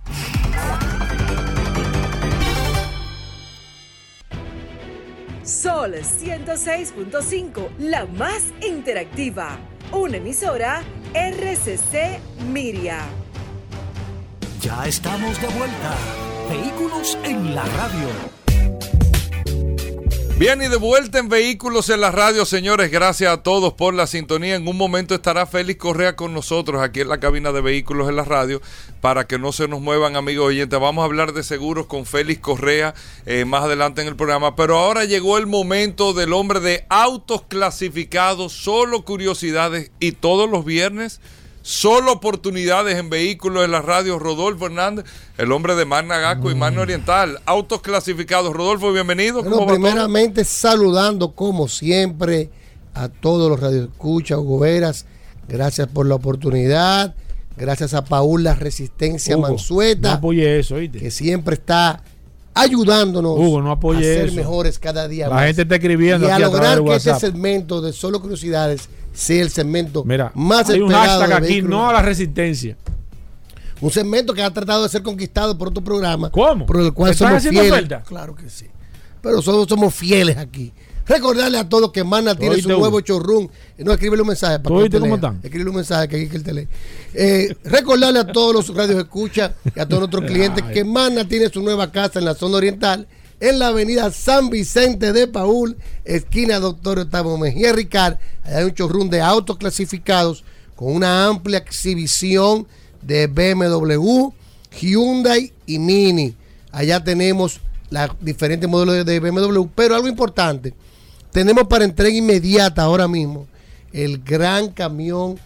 Sol 106.5, la más interactiva. Una emisora RCC Miria. Ya estamos de vuelta. Vehículos en la radio. Bien, y de vuelta en Vehículos en la Radio, señores. Gracias a todos por la sintonía. En un momento estará Félix Correa con nosotros aquí en la cabina de Vehículos en la Radio para que no se nos muevan, amigos oyentes. Vamos a hablar de seguros con Félix Correa eh, más adelante en el programa. Pero ahora llegó el momento del hombre de autos clasificados, solo curiosidades y todos los viernes. Solo oportunidades en vehículos en la radio. Rodolfo Hernández, el hombre de Magna Gasco y Magna Oriental. Autos clasificados. Rodolfo, bienvenido. Bueno, ¿Cómo va todo? primeramente saludando como siempre a todos los radioescuchas, Hugo Veras. Gracias por la oportunidad. Gracias a Paul La Resistencia Hugo, No Mansueta, apoye eso, ¿oíste? que siempre está ayudándonos Hugo, no a ser eso. mejores cada día La más. gente está escribiendo y a aquí a través lograr de que este WhatsApp. segmento de Solo Curiosidades sea el segmento Mira, más hay un hashtag aquí, vehículos. no a la resistencia. Un segmento que ha tratado de ser conquistado por otro programa. ¿Cómo? Por el cual ¿Están somos haciendo fieles. Claro que sí. Pero nosotros somos fieles aquí. Recordarle a todos que Mana tiene su nuevo showroom. No, escríbele un mensaje para ¿Tú que te cómo están? Escríbele un mensaje que aquí que él te lee. Eh, recordarle a todos los radios escucha y a todos nuestros clientes que Mana tiene su nueva casa en la zona oriental, en la avenida San Vicente de Paul, esquina Doctor Octavio Mejía Ricard. Allá hay un showroom de autos clasificados con una amplia exhibición de BMW, Hyundai y Mini. Allá tenemos los diferentes modelos de BMW, pero algo importante, tenemos para entrega inmediata ahora mismo el gran camión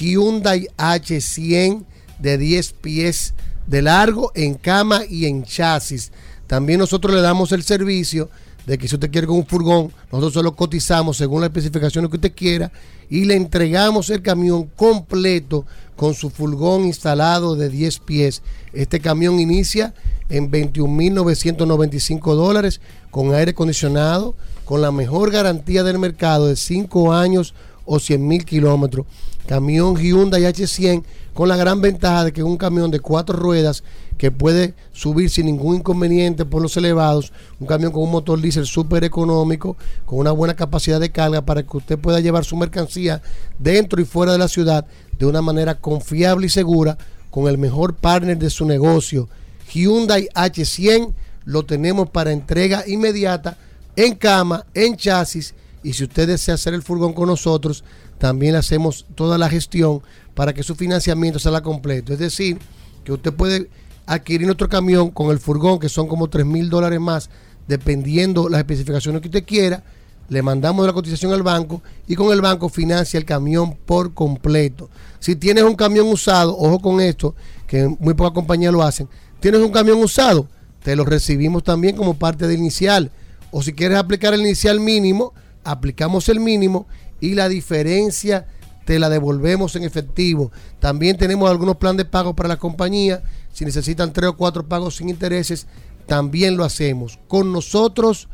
Hyundai H100 de 10 pies de largo en cama y en chasis. También nosotros le damos el servicio de que si usted quiere con un furgón, nosotros solo cotizamos según las especificaciones que usted quiera y le entregamos el camión completo con su furgón instalado de 10 pies. Este camión inicia en 21.995 dólares con aire acondicionado, con la mejor garantía del mercado de 5 años o 100 mil kilómetros. Camión Hyundai H100 con la gran ventaja de que es un camión de cuatro ruedas que puede subir sin ningún inconveniente por los elevados, un camión con un motor diésel súper económico, con una buena capacidad de carga para que usted pueda llevar su mercancía dentro y fuera de la ciudad de una manera confiable y segura con el mejor partner de su negocio. Hyundai H100 lo tenemos para entrega inmediata en cama, en chasis y si usted desea hacer el furgón con nosotros, también hacemos toda la gestión para que su financiamiento salga completo. Es decir, que usted puede adquirir nuestro camión con el furgón, que son como 3 mil dólares más, dependiendo las especificaciones que usted quiera. Le mandamos la cotización al banco y con el banco financia el camión por completo. Si tienes un camión usado, ojo con esto, que muy pocas compañías lo hacen. Tienes un camión usado, te lo recibimos también como parte del inicial. O si quieres aplicar el inicial mínimo, aplicamos el mínimo y la diferencia te la devolvemos en efectivo. También tenemos algunos planes de pago para la compañía. Si necesitan tres o cuatro pagos sin intereses, también lo hacemos. Con nosotros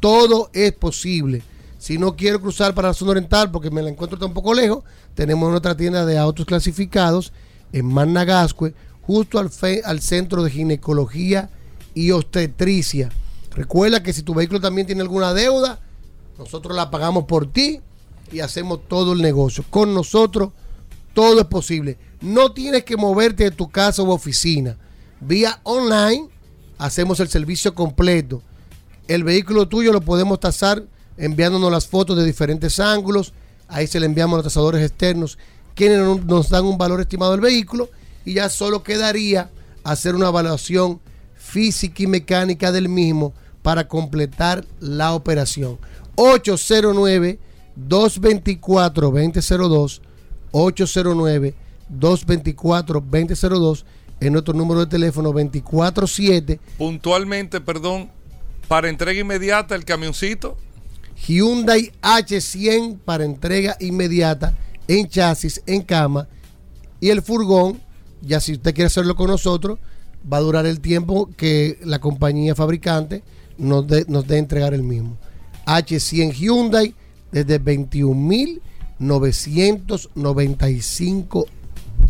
todo es posible. Si no quiero cruzar para la zona oriental porque me la encuentro tan poco lejos, tenemos nuestra tienda de autos clasificados en Managascue, justo al, al centro de ginecología y obstetricia. Recuerda que si tu vehículo también tiene alguna deuda, nosotros la pagamos por ti y hacemos todo el negocio. Con nosotros todo es posible. No tienes que moverte de tu casa u oficina. Vía online hacemos el servicio completo. El vehículo tuyo lo podemos tasar enviándonos las fotos de diferentes ángulos. Ahí se le enviamos a los tasadores externos, quienes no- nos dan un valor estimado del vehículo. Y ya solo quedaría hacer una evaluación física y mecánica del mismo para completar la operación. 809-224-2002. 809-224-2002 en nuestro número de teléfono 247 Puntualmente, perdón, para entrega inmediata el camioncito. Hyundai H100 para entrega inmediata en chasis, en cama. Y el furgón, ya si usted quiere hacerlo con nosotros, va a durar el tiempo que la compañía fabricante nos dé nos entregar el mismo. H100 Hyundai desde 21.995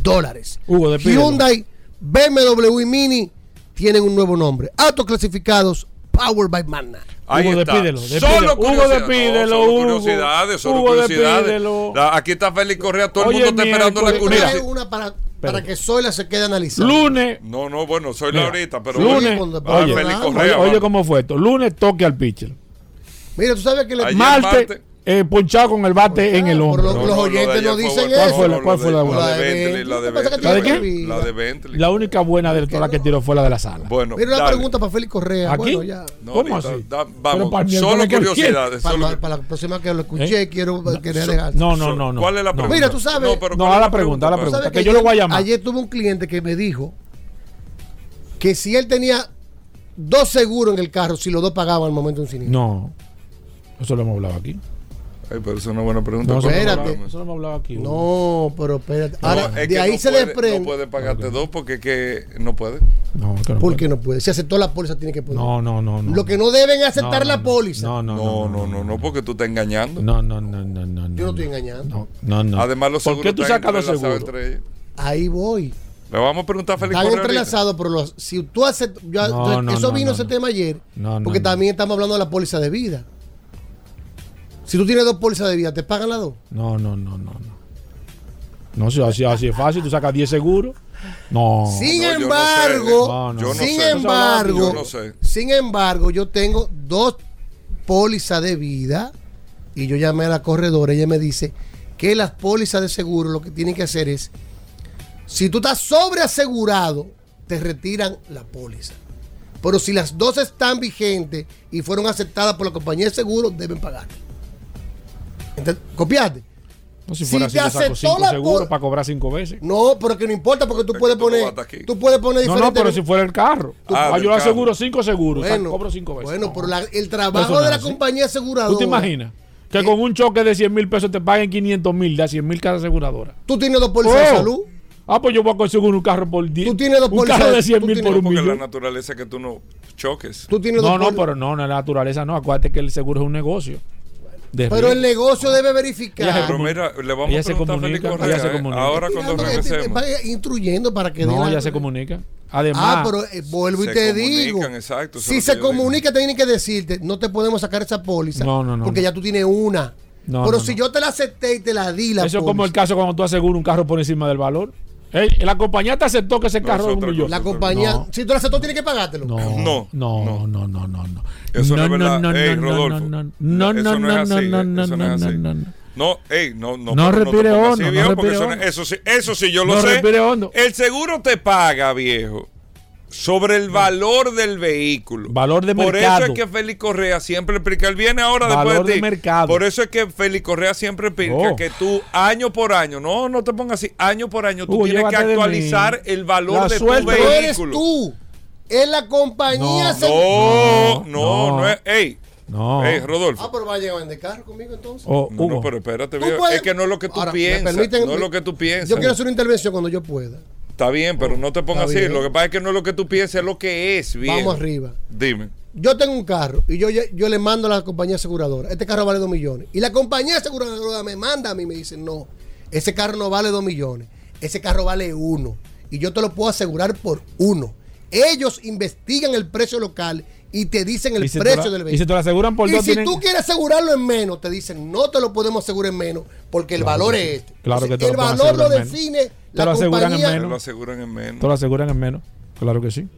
dólares. Hugo. Hyundai, BMW y Mini tienen un nuevo nombre. Autos clasificados, Powered by Magna. Ahí Hugo, está. Solo Hugo, curiosidades. despídelo, No, solo Hugo. curiosidades, solo Hugo, curiosidades. despídelo. La- aquí está Félix Correa, todo el mundo está esperando la curiosidad. una para, para que Zoila se quede analizando. Lunes. No, no, bueno, soy Mira, la ahorita, pero lunes. Oye, Félix oye, Correa. oye, cómo fue esto. Lunes toque al pitcher. Mira, tú sabes que le Ayer Marte, martes. Eh, ponchado con el bate en el Por hombro. lo- No, los oyentes de no dicen bueno. ¿Cuál eso. fue la- cuál fue de- la La buena? de Bentley, la de ¿Qué pasa que Bentley. ¿La de tiene qué? que La de Bentley. La única buena de todas las que tiró fue la de la sala. Bueno, Mira una dale. pregunta para Félix Correa. ¿Aquí? Bueno, ya. No, ¿Cómo ahorita, así? da- Pero vamos, para el solo curiosidades. Para, solo- la- para la próxima que lo escuché, ¿Eh? quiero quería dejar. No, no, no, no. ¿Cuál es la No. pregunta? Mira, tú sabes- No, pero No, ¿cuál a la pregunta, a la pregunta. ¿Sabes que yo lo voy a ayer- llamar. Ayer tuve un cliente que me dijo que si él tenía dos seguros en el carro, si los dos pagaban al momento de un sinistro. No. Eso lo hemos hablado aquí. Ay, pero eso es una buena pregunta. No. No, pero espérate. No, Ahora, es de que ahí no se puede- desprende. No puede pagarte dos porque es que no puede. No, que no ¿Por puede. qué no puede? Si aceptó la póliza, tiene que poder. No, no, no, no. Lo que no deben es aceptar No, la no, póliza. No, no, No, no, no, no, porque tú estás engañando. No, no, no, no, no. Yo no estoy engañando. No, no, no. Además, los ¿Por seguros qué tú sacas los seguros? Ahí voy. Le vamos a preguntar a Félix Están entrelazados, pero los, si tú haces. yo- No, no, eso no, vino no, ese no. tema ayer. No, no, porque no. también estamos hablando de la póliza de vida. Si tú tienes dos pólizas de vida, ¿te pagan las dos? No, no, no, no, no. No, si así, así es fácil, tú sacas 10 seguros. No. Sin no, yo no embargo, sé. No. Sin sé. embargo, Yo no sé. sin embargo, yo tengo dos pólizas de vida y yo llamé a la corredora. Ella me dice que las pólizas de seguro lo que tienen que hacer es, si tú estás sobreasegurado, te retiran la póliza. Pero si las dos están vigentes y fueron aceptadas por la compañía de seguro, deben pagar. Entonces, ¿Copiaste? No, si si fuera así, te yo saco aceptó 5 la seguros para cobrar 5 veces. No, pero que no importa porque tú Es puedes tú no poner, tú puedes poner No, no, diferentes- pero si fuera el carro. Ah, Ah, yo aseguro 5 seguros, o sea, Bueno, cobro 5 veces. Bueno, No. pero la- el trabajo no de la así. compañía aseguradora. ¿Tú te imaginas? Que con un choque de 100 mil pesos te paguen 500 mil, de 100 mil cada aseguradora. Tú tienes dos pólizas de Oh. salud. Ah, pues yo voy a conseguir un carro por 10. Tú tienes dos Un pólizas carro de- de 100 tú mil por un Porque la millón. naturaleza es que tú no choques. Tú tienes No, dos no, pero no, no, la naturaleza no. Acuérdate que el seguro es un negocio. De Pero el negocio debe Ella verificar. se Pero comu- mira, le vamos ella a se preguntar a Félix comunica, Correa. ella se eh, comunica. Ahora cuando regresemos. vaya instruyendo para que dé No, la- ya se comunica. Además, Ah, pero eh, vuelvo y Se te comunican, digo. exacto, eso es si que se yo comunica, tienen que decirte, no te podemos sacar esa póliza. No, no, no, Porque no. ya tú tienes una. No, pero no, si no. yo te la acepté y te la di, la eso es como el caso cuando tú aseguras un carro por encima del valor. Ey, la compañía te aceptó que ese No, carro es un millón. La compañía, No. si tú la aceptó, tienes que pagártelo. No, No, no, no, no, no, no. Eso no es verdad. No, Ey, no, Rodolfo. no, no, no, Eso no, no es no, así, no, no, no no, no, no. No, ey, no, no, No respire hondo, no eso, hondo. eso sí, eso sí yo lo No sé. respire hondo. El seguro te paga, viejo, sobre el valor del vehículo. Valor de Por mercado. eso es que Félix Correa siempre explica, él viene ahora Valor después de de ti. mercado. Por eso es que Félix Correa siempre explica Oh. que tú año por año, no, no te pongas así, año por año tú Hugo, tienes que de actualizar el valor La de suerte tu No eres vehículo. tú. Es la compañía. No, asegu- No, no, No. no, es, ey, No. ey, Rodolfo. Ah, pero va a llegar a vender carro conmigo entonces. Oh, No, Hugo. no, pero espérate, puedes- es que no es lo que tú Ahora, ¿me piensas. permiten- no es lo que tú piensas. Yo quiero hacer una intervención cuando yo pueda. Está bien, pero no te pongas así. Lo que pasa es que no es lo que tú piensas, es lo que es, bien. Vamos arriba. Dime. Yo tengo un carro y yo, yo le mando a la compañía aseguradora. Este carro vale 2 millones. Y la compañía aseguradora me manda a mí y me dice, no, ese carro no vale 2 millones. Ese carro vale uno. Y yo te lo puedo asegurar por uno. Ellos investigan el precio local y te dicen el si te precio la- del y vehículo. si te lo aseguran por Y dos, si tienen- tú quieres asegurarlo en menos, te dicen, no te lo podemos asegurar en menos porque el Claro valor que es este. Claro que te el lo valor lo menos. define Te la lo aseguran en compañía. Te menos. lo aseguran en menos. Te lo aseguran en menos. Claro que sí.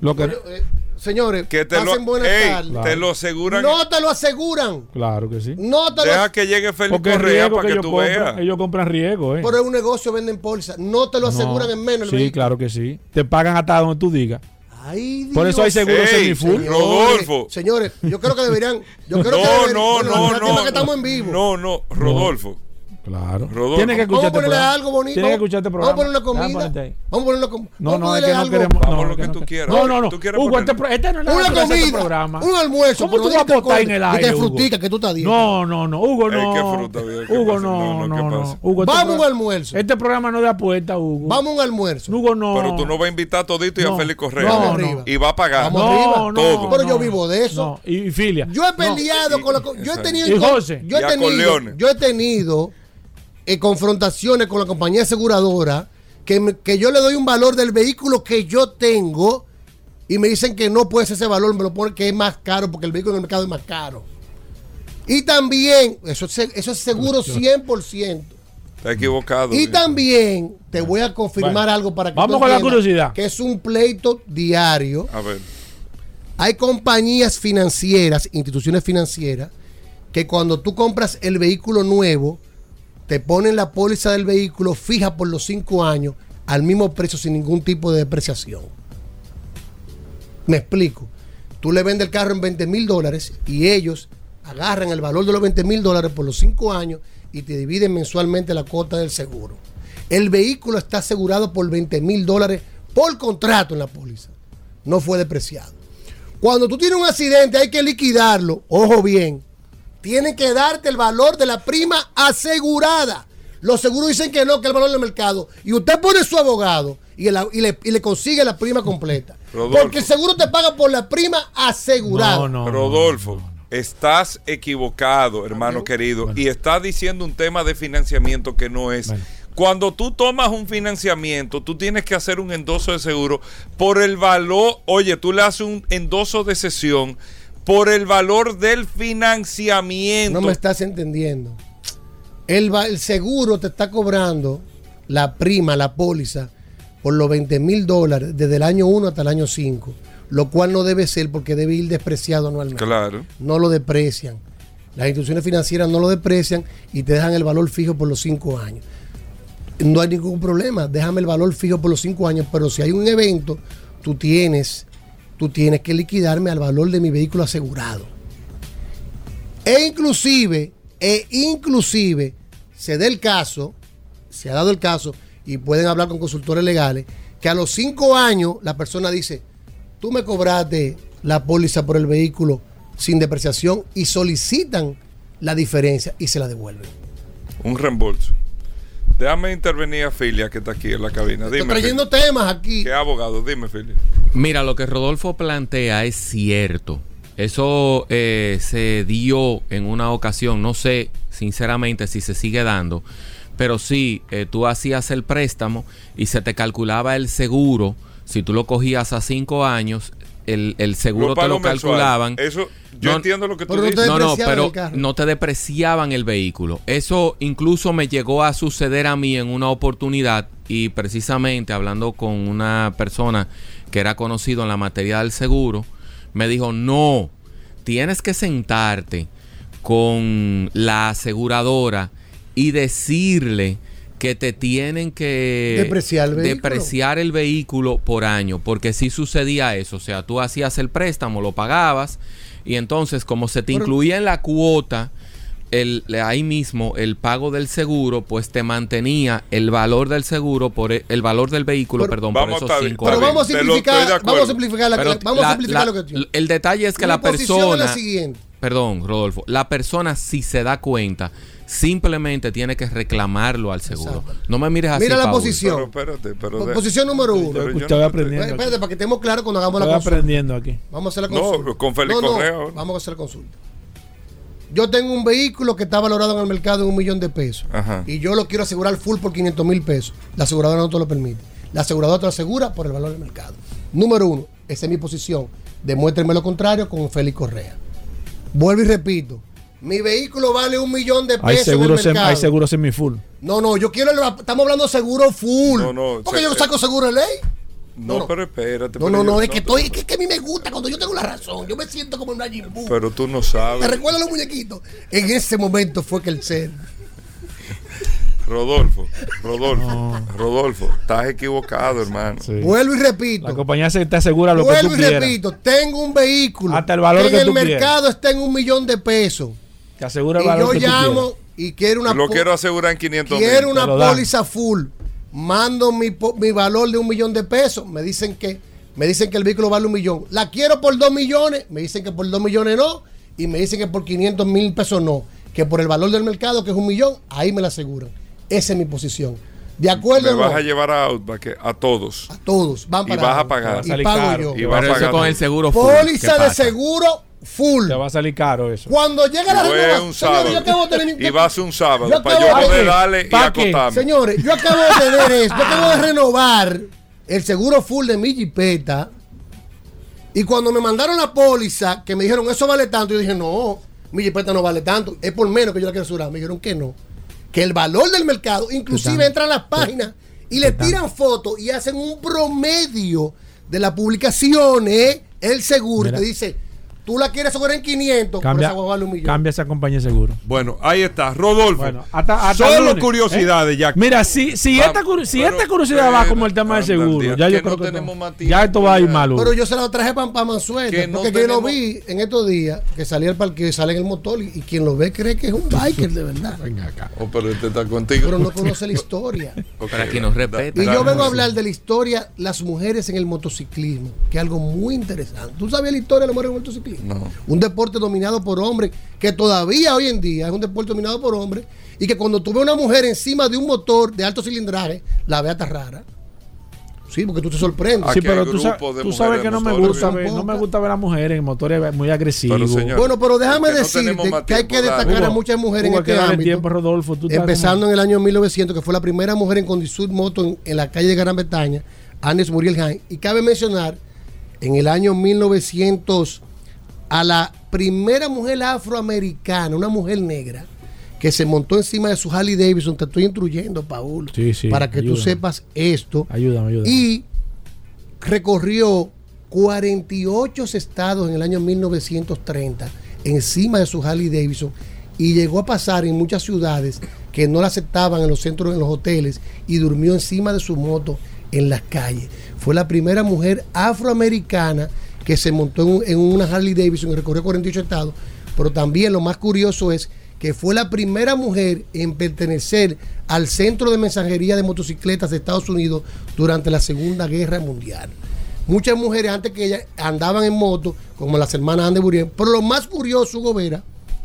Lo que, Oye, eh, señores, Que te lo, pasen buenas ey, tardes. te lo aseguran. No te lo aseguran. claro que sí. No te lo Deja que llegue el Correa para que que, ellos tú compran, veas. ellos compran riesgo, ¿eh? Pero es un negocio, venden póliza. No te lo aseguran No. en menos. el Sí, vehículo. claro que sí. Te pagan hasta donde tú digas. Ay, Dios. Por eso hay seguro Ey, semifull. señor. Rodolfo. Señores, yo creo que deberían. Yo creo que No, deberían- no, bueno, no, lástima no. que estamos en vivo. No, no, Rodolfo. Claro. Rodolfo. Tienes que Vamos escuchar a este ponerle programa. algo bonito. Tienes que escuchar este programa. Vamos a poner una Déjame comida. Vamos a poner una comida. No, Vamos a no, es ponerle que no algo. queremos. Vamos no, lo que no tú quieras. No, no, no. Hugo, este, este no es Una este comida. programa. Un almuerzo. ¿Cómo tú no vas a botar en el aire, que Hugo? frutica, que tú estás dieta. No, no, no. Hugo, Ey, no. qué fruta, viejo, ¿qué Hugo, no, No, no. Hugo, Vamos a un almuerzo. Este programa no de apuesta, Hugo. Vamos a un almuerzo. Hugo, no. Pero tú no vas a invitar todito y a Félix Correa. Vamos. Y va a pagar. Vamos No, arriba. no, Todo. Pero yo vivo de eso. No, y, y filia. Yo he peleado con la. Yo he tenido. Y José. Yo he a tenido. Eh, confrontaciones con la compañía aseguradora que, me- que yo le doy un valor del vehículo que yo tengo y me dicen que no puede ser ese valor, me lo ponen que es más caro porque el vehículo en el mercado es más caro. Y también, eso eso es seguro 100%. Está equivocado. Y también te voy a confirmar Bueno, algo para que vamos con la curiosidad. Que es un pleito diario. A ver. Hay compañías financieras, instituciones financieras, que cuando tú compras el vehículo nuevo, te ponen la póliza del vehículo fija por los cinco años al mismo precio sin ningún tipo de depreciación. Me explico. Tú le vendes el carro en 20 mil dólares y ellos agarran el valor de los 20 mil dólares por los cinco años y te dividen mensualmente la cuota del seguro. El vehículo está asegurado por 20 mil dólares por contrato en la póliza. No fue depreciado. Cuando tú tienes un accidente hay que liquidarlo. Ojo bien. Tienen que darte el valor de la prima asegurada. Los seguros dicen que no, que el valor del mercado. Y usted pone su abogado y, el- y le, y le consigue la prima completa. Rodolfo. Porque el seguro te paga por la prima asegurada. No, no. Rodolfo, estás equivocado, hermano querido, y estás diciendo un tema de financiamiento que no es. Bueno. Cuando tú tomas un financiamiento, tú tienes que hacer un endoso de seguro por el valor, oye, tú le haces un endoso de sesión por el valor del financiamiento. No me estás entendiendo. El, seguro te está cobrando la prima, la póliza, por los 20 mil dólares desde el año 1 hasta el año 5, lo cual no debe ser porque debe ir despreciado anualmente. Claro. No lo deprecian. Las instituciones financieras no lo deprecian y te dejan el valor fijo por los 5 años. No hay ningún problema, déjame el valor fijo por los 5 años, pero si hay un evento, tú tienes, tú tienes que liquidarme al valor de mi vehículo asegurado. E inclusive, e inclusive, se da el caso, se ha dado el caso, y pueden hablar con consultores legales, que a los cinco años la persona dice, tú me cobraste la póliza por el vehículo sin depreciación y solicitan la diferencia y se la devuelven. Un reembolso. Déjame intervenir a Filia, que está aquí en la cabina. Estoy Dime. trayendo Filia. temas aquí. ¿Qué abogado? Dime, Filia. Mira, lo que Rodolfo plantea es cierto. Eso eh, se dio en una ocasión, no sé sinceramente si se sigue dando, pero sí, eh, tú hacías el préstamo y se te calculaba el seguro. Si tú lo cogías a cinco años, el, el seguro te lo mensual. calculaban. Eso, yo No, entiendo lo que tú dices. No, no, pero no te depreciaban el vehículo. Eso incluso me llegó a suceder a mí en una oportunidad y precisamente hablando con una persona que era conocido en la materia del seguro, me dijo, no, tienes que sentarte con la aseguradora y decirle que te tienen que Depreciar el vehículo. depreciar el vehículo por año, porque si sucedía eso, o sea, tú hacías el préstamo, lo pagabas y entonces como se te Pero- incluía en la cuota el, ahí mismo el pago del seguro, pues te mantenía el valor del seguro por e- el, valor del vehículo, Pero- perdón, Vamos, por esos cinco Pero vamos a simplificar, vamos a simplificar la, Pero vamos a la- simplificar la- lo que el detalle es que la persona la siguiente. Perdón, Rodolfo. La persona, si se da cuenta, simplemente tiene que reclamarlo al seguro. Exacto. No me mires así. Mira la Paul. posición. Pero espérate, pero. Posición número uno. Estoy no- aprendiendo. Espérate, para que estemos claros cuando hagamos la Estoy consulta. aprendiendo aquí. Vamos a hacer la No, consulta. con Félix Correa ahora. Vamos a hacer la consulta. Yo tengo un vehículo que está valorado en el mercado en un millón de pesos. Ajá. Y yo lo quiero asegurar full por 500 mil pesos. La aseguradora no te lo permite. La aseguradora te lo asegura por el valor del mercado. Número uno, esa es mi posición. Demuéstrenme lo contrario con Félix Correa. Vuelvo y repito. Mi vehículo vale un millón de Hay pesos en el seguros, sem- hay seguros semi-full. No, no, yo quiero. el- Estamos hablando de seguro full. No, no, Porque se- yo saco seguro de ley. No, No, no. pero espérate. No, no, yo- no, es que estoy, es que, que a mí me gusta cuando yo tengo la razón. Yo me siento como una Jimbu. Pero tú no ¿Te sabes. recuerdas los muñequitos? En ese momento fue que el ser. Rodolfo, Rodolfo, Rodolfo, estás equivocado, hermano. Sí. Vuelvo y repito. La compañía se te asegura lo que tú Vuelvo y quieras. repito. Tengo un vehículo. Hasta el valor que que en el tú quieras. mercado está en un millón de pesos. Te asegura el Y valor yo que tú llamo quieras. y quiero una Lo quiero asegurar en 500 quiero mil. una Te póliza full. Mando mi, mi valor de un millón de pesos. Me dicen que me dicen que el vehículo vale un millón. La quiero por dos millones. Me dicen que por dos millones no. Y me dicen que por 500 mil pesos no. Que por el valor del mercado, que es un millón, ahí me la aseguran. Esa es mi posición. ¿De acuerdo Me no? vas a llevar a Outback a todos. A todos. Van Y vas a pagar. Y pago caro. yo. Y vas a pagar con el seguro full. ¿qué Póliza de pasa? seguro full. Te va a salir caro eso. Cuando llega la renovación, un señores, sábado. yo acabo de tener- Y vas un sábado para yo de- poder darle y acostarme. Señores, yo acabo de tener eso. Yo acabo de renovar el seguro full de mi jipeta. Y cuando me mandaron la póliza, que me dijeron eso vale tanto, yo dije, no, mi jipeta no vale tanto. Es por menos que yo la quiero asegurar. Me dijeron que no. Que el valor del mercado, inclusive entran a las páginas y le tiran fotos y hacen un promedio de las publicaciones, el seguro, te dice, tú la quieres asegurar en 500, Cambia, por esa vale un millón. cambia esa compañía de seguro. Bueno, ahí está. Rodolfo. Bueno, hasta, hasta Solo lunes, curiosidades, ¿eh? ya. Mira, si, si, Vamos, esta, cur- si pero- esta curiosidad va pero, como el tema del seguro, ya yo no creo que tenemos tiempo, ya esto va a ir ya. mal. Pero yo se la traje para Mansueto. Que no porque que lo vi en estos días, que salía el parqueo y sale en el motor, y, y quien lo ve cree que es un biker de verdad. Oh, pero este está contigo. pero no conoce la historia. Ok. Pero aquí nos respeta. Y yo vengo a hablar de la historia las mujeres en el motociclismo, que es algo muy interesante. ¿Tú sabías la historia de las mujeres en el motociclismo? No. Un deporte dominado por hombres, que todavía hoy en día es un deporte dominado por hombres, y que cuando tú ves una mujer encima de un motor de alto cilindraje, la ve hasta rara. Sí, porque tú te sorprendes. Aquí Sí, pero tú, sa- sabes que no me gusta ver, no me gusta ver a mujeres en motores muy agresivos. Pero, señor, Bueno, pero déjame no decirte que hay que destacar a muchas mujeres en Hugo, que este ámbito. tiempo, Rodolfo. Tú Empezando como- en el año 1900, que fue la primera mujer en conducir moto en, en la calle de Gran Bretaña, Agnes Muriel Hine. Y cabe mencionar, en el año 1900, a la primera mujer afroamericana, una mujer negra, que se montó encima de su Harley Davidson. Te estoy instruyendo, Paul, Sí, sí, para que tú sepas esto. Ayúdame, ayúdame. Y recorrió 48 estados en el año 1930 encima de su Harley Davidson y llegó a pasar en muchas ciudades que no la aceptaban en los centros, en los hoteles y durmió encima de su moto en las calles. Fue la primera mujer afroamericana que se montó en, un- en una Harley Davidson y recorrió 48 estados, pero también lo más curioso es que fue la primera mujer en pertenecer al centro de mensajería de motocicletas de Estados Unidos durante la Segunda Guerra Mundial. Muchas mujeres antes que ella andaban en moto, como las hermanas Anne Burien, pero lo más curioso, Hugo Vera,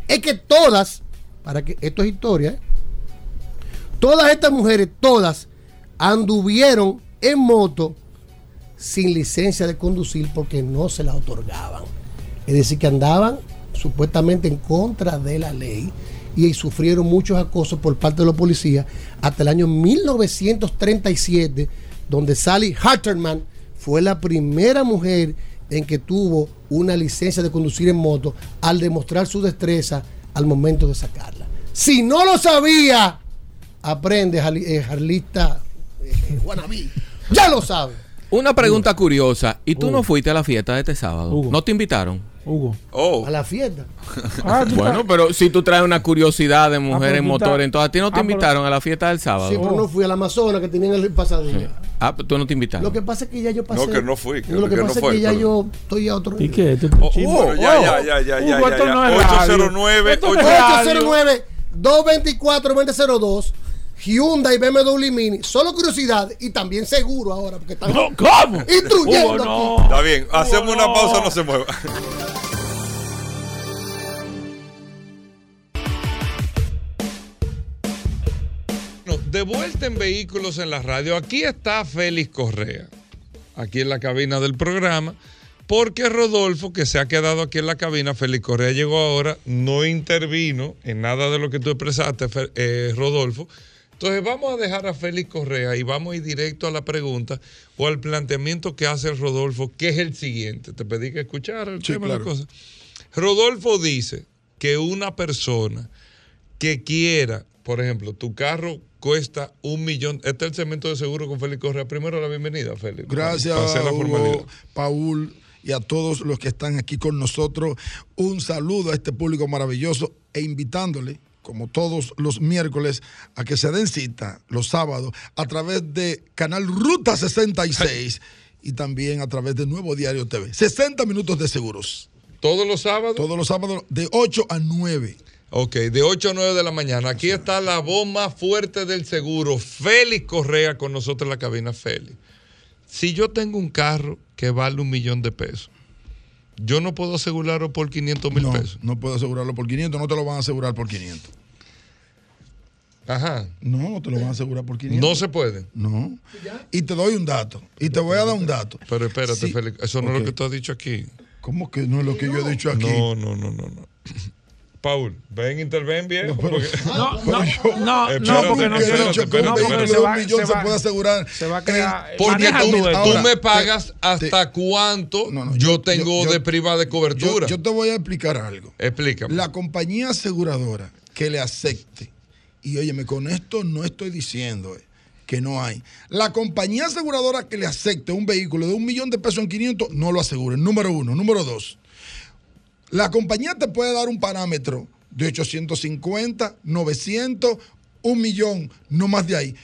es que todas, para que esto es historia, ¿eh? todas estas mujeres, todas anduvieron en moto sin licencia de conducir porque no se la otorgaban. Es decir, que andaban supuestamente en contra de la ley y sufrieron muchos acosos por parte de los policías hasta el año 1937, donde Sally Harterman fue la primera mujer en que tuvo una licencia de conducir en moto al demostrar su destreza al momento de sacarla. Si no lo sabía, aprende, eh, Jarlista eh, wannabe. Ya lo sabe. Una pregunta curiosa. ¿Y tú no fuiste a la fiesta de este sábado? Hugo. ¿No te invitaron? Hugo. Oh, A la fiesta. Ah, tú Bueno, pero si tú traes una curiosidad de mujeres pero en tú motor, entonces a ti no te Ah, pero- invitaron a la fiesta del sábado. Sí, pero no fui al Amazonas que tenían el pasadilla. Ah, pero tú no te invitaron. Lo que pasa es que ya yo pasé. No, que no fui, que- lo que, que no pasa fue, es que ya pero- yo estoy a otro ¿Y qué? Este oh, pero ya, ya, ya, ya, ya, Hugo, ya, esto ya. no es radio. 809, Esto no es 809. radio. 809 224 2002 Hyundai BMW Mini. Solo curiosidad y también seguro ahora porque están No, ¿Cómo? instruyendo. Hugo, no. Está bien, hacemos una pausa, no se mueva. Bueno, de vuelta en Vehículos en la Radio, aquí está Félix Correa, aquí en la cabina del programa, porque Rodolfo, que se ha quedado aquí en la cabina, Félix Correa llegó ahora, no intervino en nada de lo que tú expresaste, eh, Rodolfo. Entonces vamos a dejar a Félix Correa y vamos a ir directo a la pregunta o al planteamiento que hace Rodolfo, que es el siguiente. Te pedí que escuchara el Sí, tema de la cosa. Rodolfo dice que una persona que quiera, por ejemplo, tu carro cuesta un millón. Este es el segmento de seguro con Félix Correa. Primero la bienvenida, Félix. Gracias, Para hacer la. Hugo, Paul y a todos los que están aquí con nosotros. Un saludo a este público maravilloso e invitándole, como todos los miércoles, a que se den cita los sábados a través de Canal Ruta 66 y también a través de Nuevo Diario TV. 60 minutos de seguros. Todos los sábados. Todos los sábados de 8 a 9. Ok, de 8 a 9 de la mañana. Aquí está la voz más fuerte del seguro, Félix Correa, con nosotros en la cabina, Félix. Si yo tengo un carro que vale un millón de pesos, yo no puedo asegurarlo por 500 mil No, pesos. no puedo asegurarlo por 500, no te lo van a asegurar por 500. Ajá. No, no te lo van a asegurar por 500. No se puede. No. Y te doy un dato. Y te voy a dar un dato. Pero espérate, Sí. Félix, eso no es lo que tú has dicho aquí. ¿Cómo que no es lo que yo he dicho aquí? No, no, no, no, no. Paul, ven, interven bien. No, pero- porque- No, no, Pero yo- no, Espérate, porque no no, porque se va, millón se se, puede asegurar. se va a crear. Eh, Porque maneja tú, tú ahora, me pagas te- hasta cuánto No, no, yo, yo- tengo yo- de privada de cobertura. yo te voy a explicar algo. Explícame. La compañía aseguradora que le acepte, y óyeme, con esto no estoy diciendo eh, que no hay. La compañía aseguradora que le acepte un vehículo de un millón de pesos en 500, no lo aseguren. Número uno. Número dos. La compañía te puede dar un parámetro de 850, 900, un millón, no más de ahí.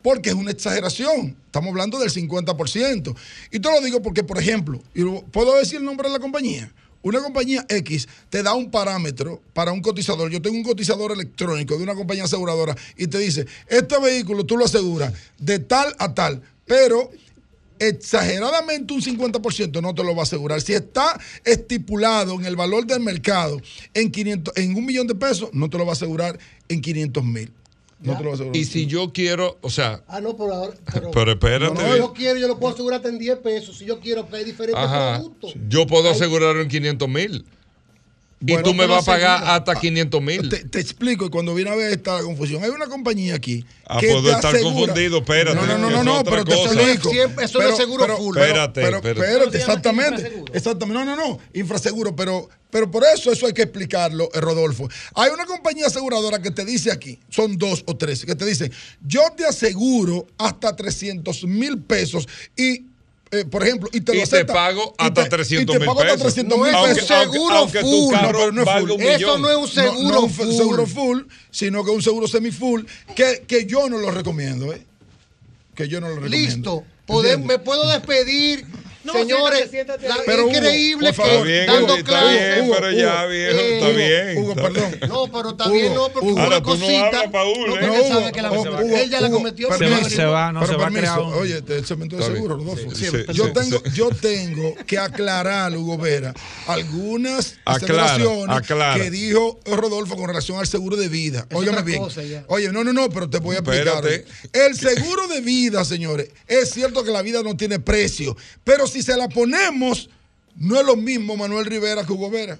Porque es una exageración. Estamos hablando del 50%. Y te lo digo porque, por ejemplo, ¿puedo decir el nombre de la compañía? Una compañía X te da un parámetro para un cotizador. Yo tengo un cotizador electrónico de una compañía aseguradora y te dice, este vehículo tú lo aseguras de tal a tal, pero exageradamente un 50% no te lo va a asegurar. Si está estipulado en el valor del mercado en, 500, en un millón de pesos, no te lo va a asegurar en 500 mil. No te lo va a asegurar. Y si yo quiero, o sea, Ah, no, pero ahora. Pero, pero espérate. No, yo quiero, yo lo puedo asegurarte en 10 pesos. Si yo quiero, porque hay diferentes Ajá. productos. Yo puedo asegurarlo en 500 mil. Y Bueno, tú me vas a pagar hasta 500 mil. Te, te explico, y cuando viene a ver esta confusión, hay una compañía aquí. Ah, que puedo te estar asegura- confundido, espérate, No, no, no, no, no, pero te explico. Siempre- eso es seguro full. Pero, Espérate, pero, espérate. espérate, exactamente. Exactamente. No, no, no. Infraseguro, pero, pero por eso eso hay que explicarlo, eh, Rodolfo. Hay una compañía aseguradora que te dice aquí, son dos o tres, que te dicen, yo te aseguro hasta 300 mil pesos y. eh, por ejemplo, y te lo Y te acepta, pago y hasta te- 300 y te mil pago hasta pesos. 300 No mil es un pesos. seguro aunque tu full. carro No, pero no es full. un Eso no es un seguro no, no full. seguro full, sino que un seguro semi-full, que, que yo no lo recomiendo, ¿eh? Que yo no lo recomiendo. Listo. ¿Entiendes? me puedo despedir. No, Señores, siéntate, Pero, Hugo, increíble por que favor, Está bien, dando está clases. bien, pero ya, viejo, está Hugo, bien. Hugo, perdón. No, pero está Hugo, bien, no, porque Hugo. una no cosita. Paul, no, ¿eh? él sabe Hugo, que la Hugo, Hugo, Hugo, él ya la Hugo, cometió. Se va, no, se va a Oye, el cemento de seguro, bien. Rodolfo. Yo, tengo, yo tengo que aclarar, Hugo Vera, algunas Aclara, aseveraciones aclara. que dijo Rodolfo con relación al seguro de vida. Óyeme bien. Oye, no, no, no, pero te voy a explicar. El seguro de vida, señores, es cierto que la vida no tiene precio, pero si se la ponemos, no es lo mismo Manuel Rivera que Hugo Vera.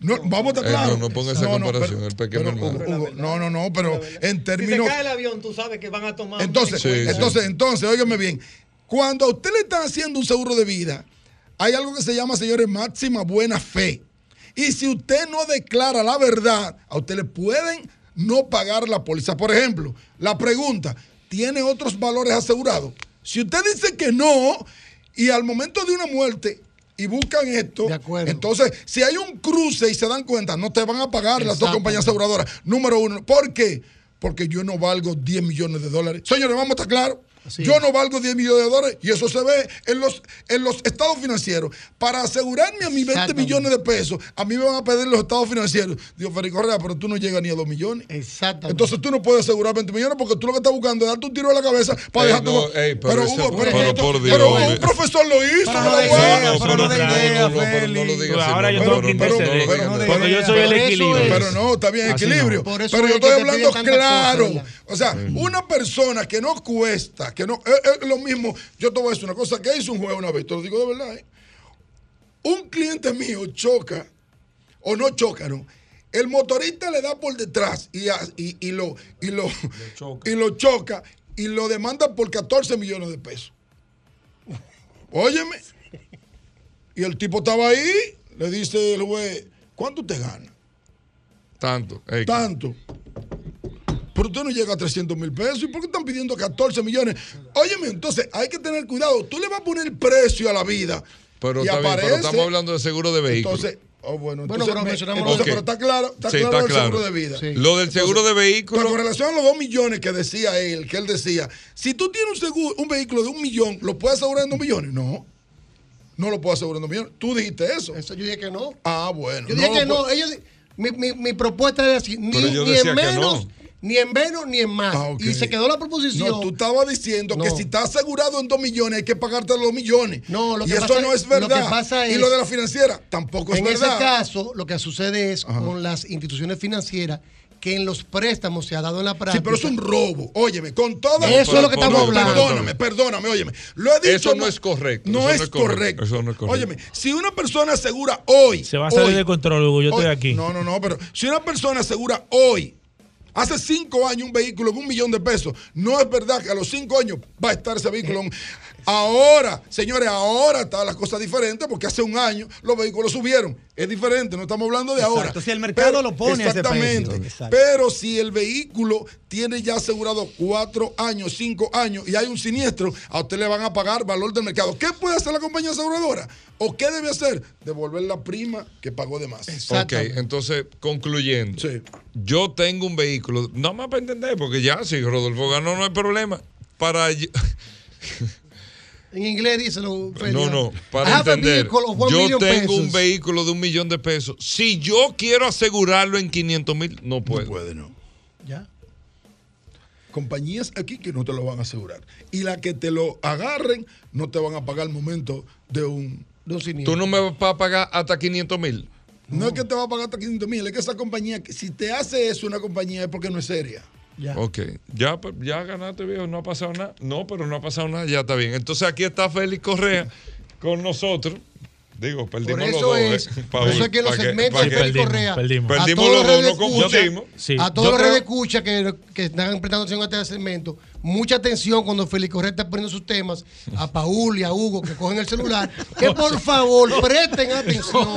No, vamos a estar Eh, claros. no, no ponga esa comparación, el pequeño hermano. Hugo, no, no, no, pero en Si se términos. cae el avión, tú sabes que van a tomar. un Entonces, Sí, sí. entonces, entonces, óigame bien. Cuando a usted le están haciendo un seguro de vida, hay algo que se llama, señores, máxima buena fe. Y si usted no declara la verdad, a usted le pueden no pagar la póliza. Por ejemplo, la pregunta, ¿tiene otros valores asegurados? Si usted dice que no, y al momento de una muerte y buscan esto, De acuerdo. entonces, si hay un cruce y se dan cuenta, no te van a pagar las dos compañías aseguradoras. Número uno, ¿por qué? Porque yo no valgo 10 millones de dólares. Señores, vamos a estar claros. Yo no valgo 10 millones de dólares y eso se ve en los, en los estados financieros. Para asegurarme a mis 20 Exactamente. millones de pesos, a mí me van a pedir los estados financieros. Digo, Félix Correa, pero tú no llegas ni a 2 millones. Exactamente. Entonces tú no puedes asegurar 20 millones porque tú lo que estás buscando es darte un tiro en la cabeza para dejar tu- no, pero pero, ese- Hugo, pero pero, por pero Dios, un profesor lo hizo. Pero no lo idea, pero no idea, pero no lo digas Ahora no, yo tengo que interceder. Cuando yo soy el equilibrio. Pero no, está bien, equilibrio. Pero yo estoy hablando claro. o sea, una persona que no cuesta, que no. Es, es lo mismo. Yo te voy a decir una cosa que hizo un juez una vez, te lo digo de verdad. ¿eh? Un cliente mío choca, o no choca, ¿no? El motorista le da por detrás y, y, y lo, y, lo, y lo choca y lo demanda por 14 millones de pesos. Óyeme. Y el tipo estaba ahí, le dice el juez, ¿cuánto usted gana? Tanto. Tanto. Pero usted no llega a 300 mil pesos. ¿Y por qué están pidiendo 14 millones? Óyeme, entonces hay que tener cuidado. Tú le vas a poner precio a la vida. Pero, y está bien, pero estamos hablando de seguro de vehículos. Entonces, oh, bueno, Bueno, entonces, pero me- mencionamos entonces, pero está claro, está Sí, claro está el claro. seguro de vida. Sí. Lo del seguro de Pero vehículos. con relación a los 2 millones que decía él, que él decía, si tú tienes un seguro, un vehículo de un millón, ¿lo puedes asegurar en 2 millones? No. No lo puedo asegurar en 2 millones. Tú dijiste eso. Eso yo dije que no. Ah, bueno. Yo dije que no. Ellos, mi, mi, mi propuesta era así: ni, Pero ni en que menos, no. Ni en menos, ni en más. Ah. Y se quedó la proposición. No, tú estabas diciendo que No. si estás asegurado en 2 millones hay que pagarte los 2 millones. No, lo y que eso pasa no es- verdad. lo que pasa y es- lo de la financiera tampoco es en verdad. ese caso, lo que sucede es con las instituciones financieras que en los préstamos se ha dado en la Sí, práctica. pero es un robo. Óyeme, con toda. Eso es lo que No, estamos hablando. Perdóname, perdóname, óyeme. Lo he dicho. Eso no es correcto, No es no es correcto, correcto. eso no es correcto. Óyeme, si una persona asegura hoy. Se va a salir hoy- de control, Hugo. Yo estoy aquí. No, no, no, pero si una persona asegura hoy. Hace cinco años un vehículo en un millón de pesos. No es verdad que a los cinco años va a estar ese vehículo. en- Ahora, señores, ahora están las cosas diferentes porque hace un año los vehículos subieron. Es diferente, no estamos hablando de ahora. Si el mercado lo pone a ese Exactamente. precio. Pero si el vehículo tiene ya asegurado cuatro años, cinco años y hay un siniestro, a usted le van a pagar valor del mercado. ¿Qué puede hacer la compañía aseguradora? ¿O qué debe hacer? Devolver la prima que pagó de más. Ok, Exactamente. entonces, concluyendo. Sí. Yo tengo un vehículo, no más para entender, porque ya si Rodolfo ganó no hay problema. Para En inglés dice lo no, no, para entender. Yo tengo un vehículo de un millón de pesos. Si yo quiero asegurarlo en 500 mil, no puedo. No puede, no. Ya. Compañías aquí que no te lo van a asegurar. Y las que te lo agarren, no te van a pagar al momento de un. De un. Tú no me vas a pagar hasta 500 mil. No es que te va a pagar hasta 500 mil, es que esa compañía, si te hace eso una compañía es porque no es seria. Ya. Ok, ya, ya ganaste, viejo, no ha pasado nada. No, pero no ha pasado nada, ya está bien. Entonces aquí está Félix Correa con nosotros. Digo, perdimos Por los eso dos. es, ¿eh? por eso es que los segmentos de Félix Correa, perdimos. a Perdimos todos los los dos, redes no escucha, confundimos. Sí, a yo todos los redes escucha que, que están prestando atención a este segmento, mucha atención cuando Félix Correa está poniendo sus temas, a Paul y a Hugo que cogen el celular, que por favor presten atención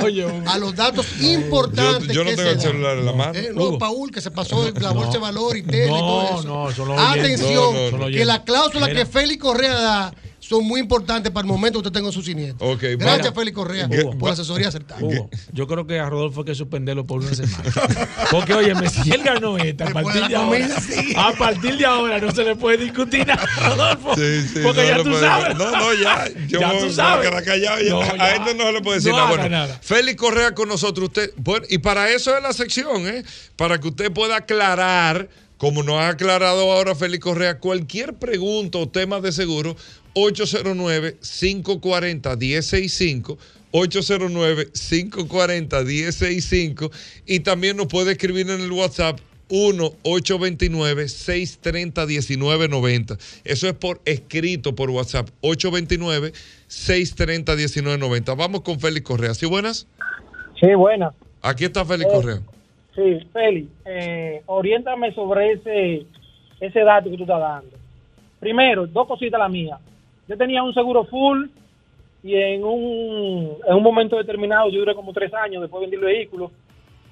a los datos Yo, importantes yo no que tengo se el dan. celular en la mano. Eh, no. Paul, que se pasó la bolsa de valor y tele y todo eso. no. Atención, No. Son los que cláusulas Mira. que Félix Correa da son muy importantes para el momento que usted tenga su siniestro. Ok, Gracias. Félix Correa, Hugo. por la asesoría acertada. Hugo, yo creo que a Rodolfo hay que suspenderlo por una semana. Porque, oye, si él ganó esta, a partir de de ahora, a partir de ahora no se le puede discutir nada a Rodolfo. Sí, sí, porque no ya tú puede- sabes. No, no, ya. Yo Ya me tú voy a sabes. quedar callado. ya. No, A ya. este no se le puede decir No nada. Bueno, nada. Félix Correa con nosotros. Usted, bueno, y para eso es la sección, ¿eh? Para que usted pueda aclarar, como nos ha aclarado ahora Félix Correa, cualquier pregunta o tema de seguro, 809-540-1065. 809-540-1065 y también nos puede escribir en el WhatsApp 1-829-630-1990. Eso es por escrito por WhatsApp. 829-630-1990. Vamos con Félix Correa. ¿Sí buenas? Sí, buena. Aquí está Félix Eh, Correa. Sí, Feli, eh, oriéntame sobre ese, ese dato que tú estás dando. Primero, dos cositas la mía. Yo tenía un seguro full y en un, en un momento determinado, yo duré como tres años después de vender el vehículo,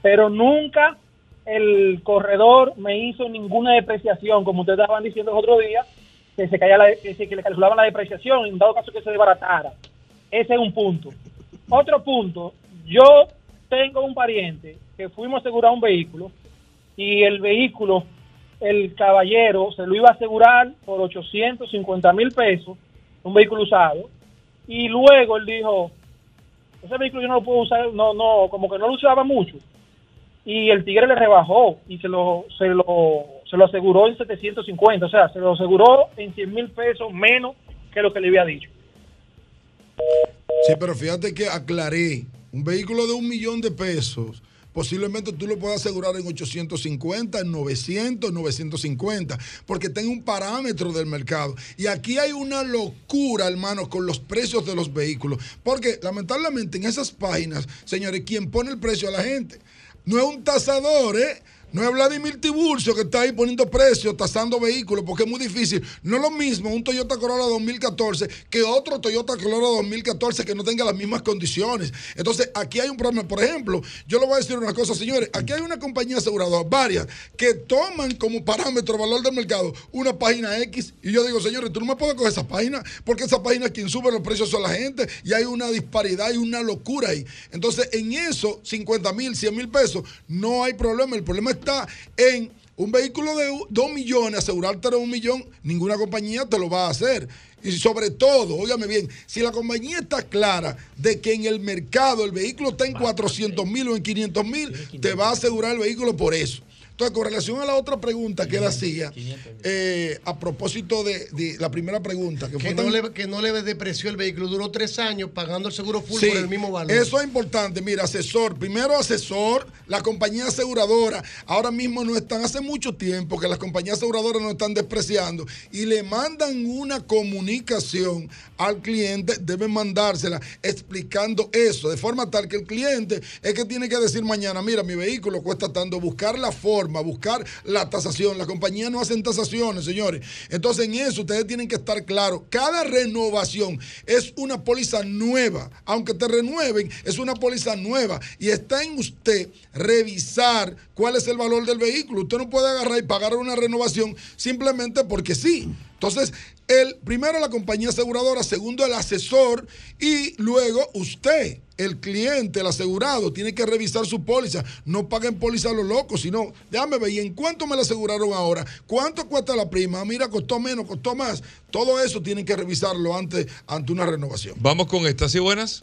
pero nunca el corredor me hizo ninguna depreciación, como ustedes estaban diciendo el otro día, que se, caía la, que, se- le calculaban la depreciación, en dado caso que se desbaratara. Ese es un punto. Otro punto, yo tengo un pariente que fuimos a asegurar un vehículo y el vehículo, el caballero se lo iba a asegurar por 850 mil pesos, un vehículo usado, y luego él dijo, ese vehículo yo no lo puedo usar, no, no, como que no lo usaba mucho, y el tigre le rebajó y se lo, se lo, se lo aseguró en 750, o sea, se lo aseguró en 100 mil pesos menos que lo que le había dicho. Sí, pero fíjate que aclaré, un vehículo de un millón de pesos, posiblemente tú lo puedas asegurar en 850, en 900, 950, porque tenga un parámetro del mercado. Y aquí hay una locura, hermano, con los precios de los vehículos, porque lamentablemente en esas páginas, señores, quien pone el precio a la gente no es un tasador, ¿eh? No es Vladimir Tiburcio que está ahí poniendo precios, tasando vehículos, porque es muy difícil. No es lo mismo un Toyota Corolla 2014 que otro Toyota Corolla 2014 que no tenga las mismas condiciones. Entonces, aquí hay un problema. Por ejemplo, yo le voy a decir una cosa, señores. Aquí hay una compañía aseguradora, varias, que toman como parámetro valor del mercado una página X. Y yo digo, señores, tú no me puedes coger esa página, porque esa página quien sube los precios son la gente. Y hay una disparidad y una locura ahí. Entonces, en eso, 50 mil, 100 mil pesos, no hay problema. El problema está en un vehículo de 2 millones, asegurarte de un millón, ninguna compañía te lo va a hacer. Y sobre todo, óigame bien, si la compañía está clara de que en el mercado el vehículo está en 400 mil o en 500 mil, te va a asegurar el vehículo por eso. Entonces, con relación a la otra pregunta que él hacía, eh, a propósito de, de la primera pregunta, que, Que fue no, tan- le, que no le depreció el vehículo. Duró tres años pagando el seguro full Sí, por el mismo valor. Eso es importante. Mira, asesor. Primero asesor, la compañía aseguradora. Ahora mismo no están, hace mucho tiempo que las compañías aseguradoras no están despreciando y le mandan una comunicación al cliente, deben mandársela explicando eso, de forma tal que el cliente es que tiene que decir mañana, mira, mi vehículo cuesta tanto, buscar la forma, buscar la tasación. La compañía no hacen tasaciones, señores. Entonces en eso ustedes tienen que estar claros. Cada renovación es una póliza nueva. Aunque te renueven, es una póliza nueva. Y está en usted revisar cuál es el valor del vehículo. Usted no puede agarrar y pagar una renovación simplemente porque sí. Entonces, el primero la compañía aseguradora, segundo el asesor y luego usted, el cliente, el asegurado, tiene que revisar su póliza. No paguen póliza a los locos, sino déjame ver, ¿y en cuánto me la aseguraron ahora? ¿Cuánto cuesta la prima? Mira, costó menos, costó más. Todo eso tienen que revisarlo antes ante una renovación. Vamos con esta, ¿sí buenas?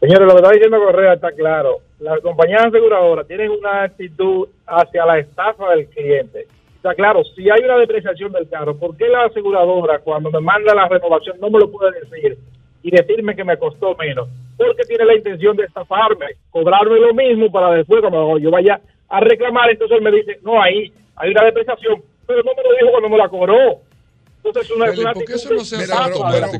Señores, lo que está diciendo Correa está claro. Las compañías aseguradoras tienen una actitud hacia la estafa del cliente. Está claro, si hay una depreciación del carro, ¿por qué la aseguradora cuando me manda la renovación no me lo puede decir y decirme que me costó menos? Porque tiene la intención de estafarme, cobrarme lo mismo para después cuando yo vaya a reclamar, entonces él me dice, no, ahí hay una depreciación, pero no me lo dijo cuando me la cobró.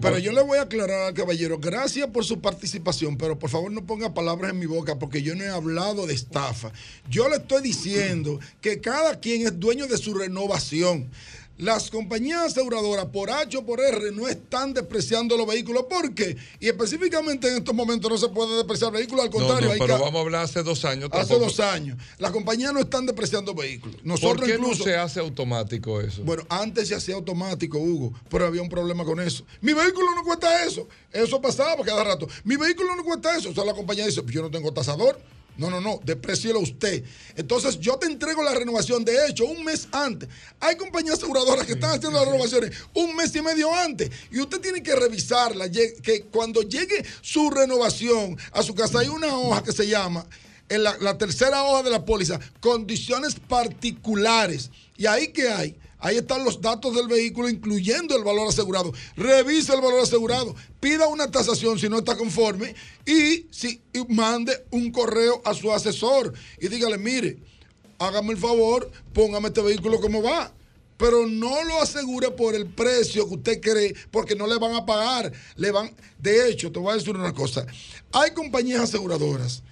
Pero yo le voy a aclarar al caballero, gracias por su participación, pero por favor no ponga palabras en mi boca porque yo no he hablado de estafa. Yo le estoy diciendo que cada quien es dueño de su renovación. Las compañías aseguradoras por H o por R no están despreciando los vehículos. ¿Por qué? Y específicamente en estos momentos no se puede despreciar vehículos, al contrario, no, pero que- vamos a hablar hace dos años. hace tampoco. dos años. Las compañías no están despreciando vehículos. ¿Por Nosotros qué incluso no se hace automático eso? bueno, antes se hacía automático, Hugo, pero había un problema con eso. Mi vehículo no cuesta eso. Eso pasaba cada rato. Mi vehículo no cuesta eso. O sea, la compañía dice, "Pues yo no tengo tasador. No, no, no, deprecielo usted. Entonces, yo te entrego la renovación. De hecho, un mes antes. Hay compañías aseguradoras que están haciendo las renovaciones un mes y medio antes. Y usted tiene que revisarla. Que cuando llegue su renovación a su casa, hay una hoja que se llama en la, la tercera hoja de la póliza, condiciones particulares. ¿Y ahí qué hay? Ahí están los datos del vehículo, incluyendo el valor asegurado. Revise el valor asegurado, pida una tasación si no está conforme y, si, y mande un correo a su asesor y dígale, mire, hágame el favor, póngame este vehículo como va. Pero no lo asegure por el precio que usted cree, porque no le van a pagar. Le van, de hecho, te voy a decir una cosa. Hay compañías aseguradoras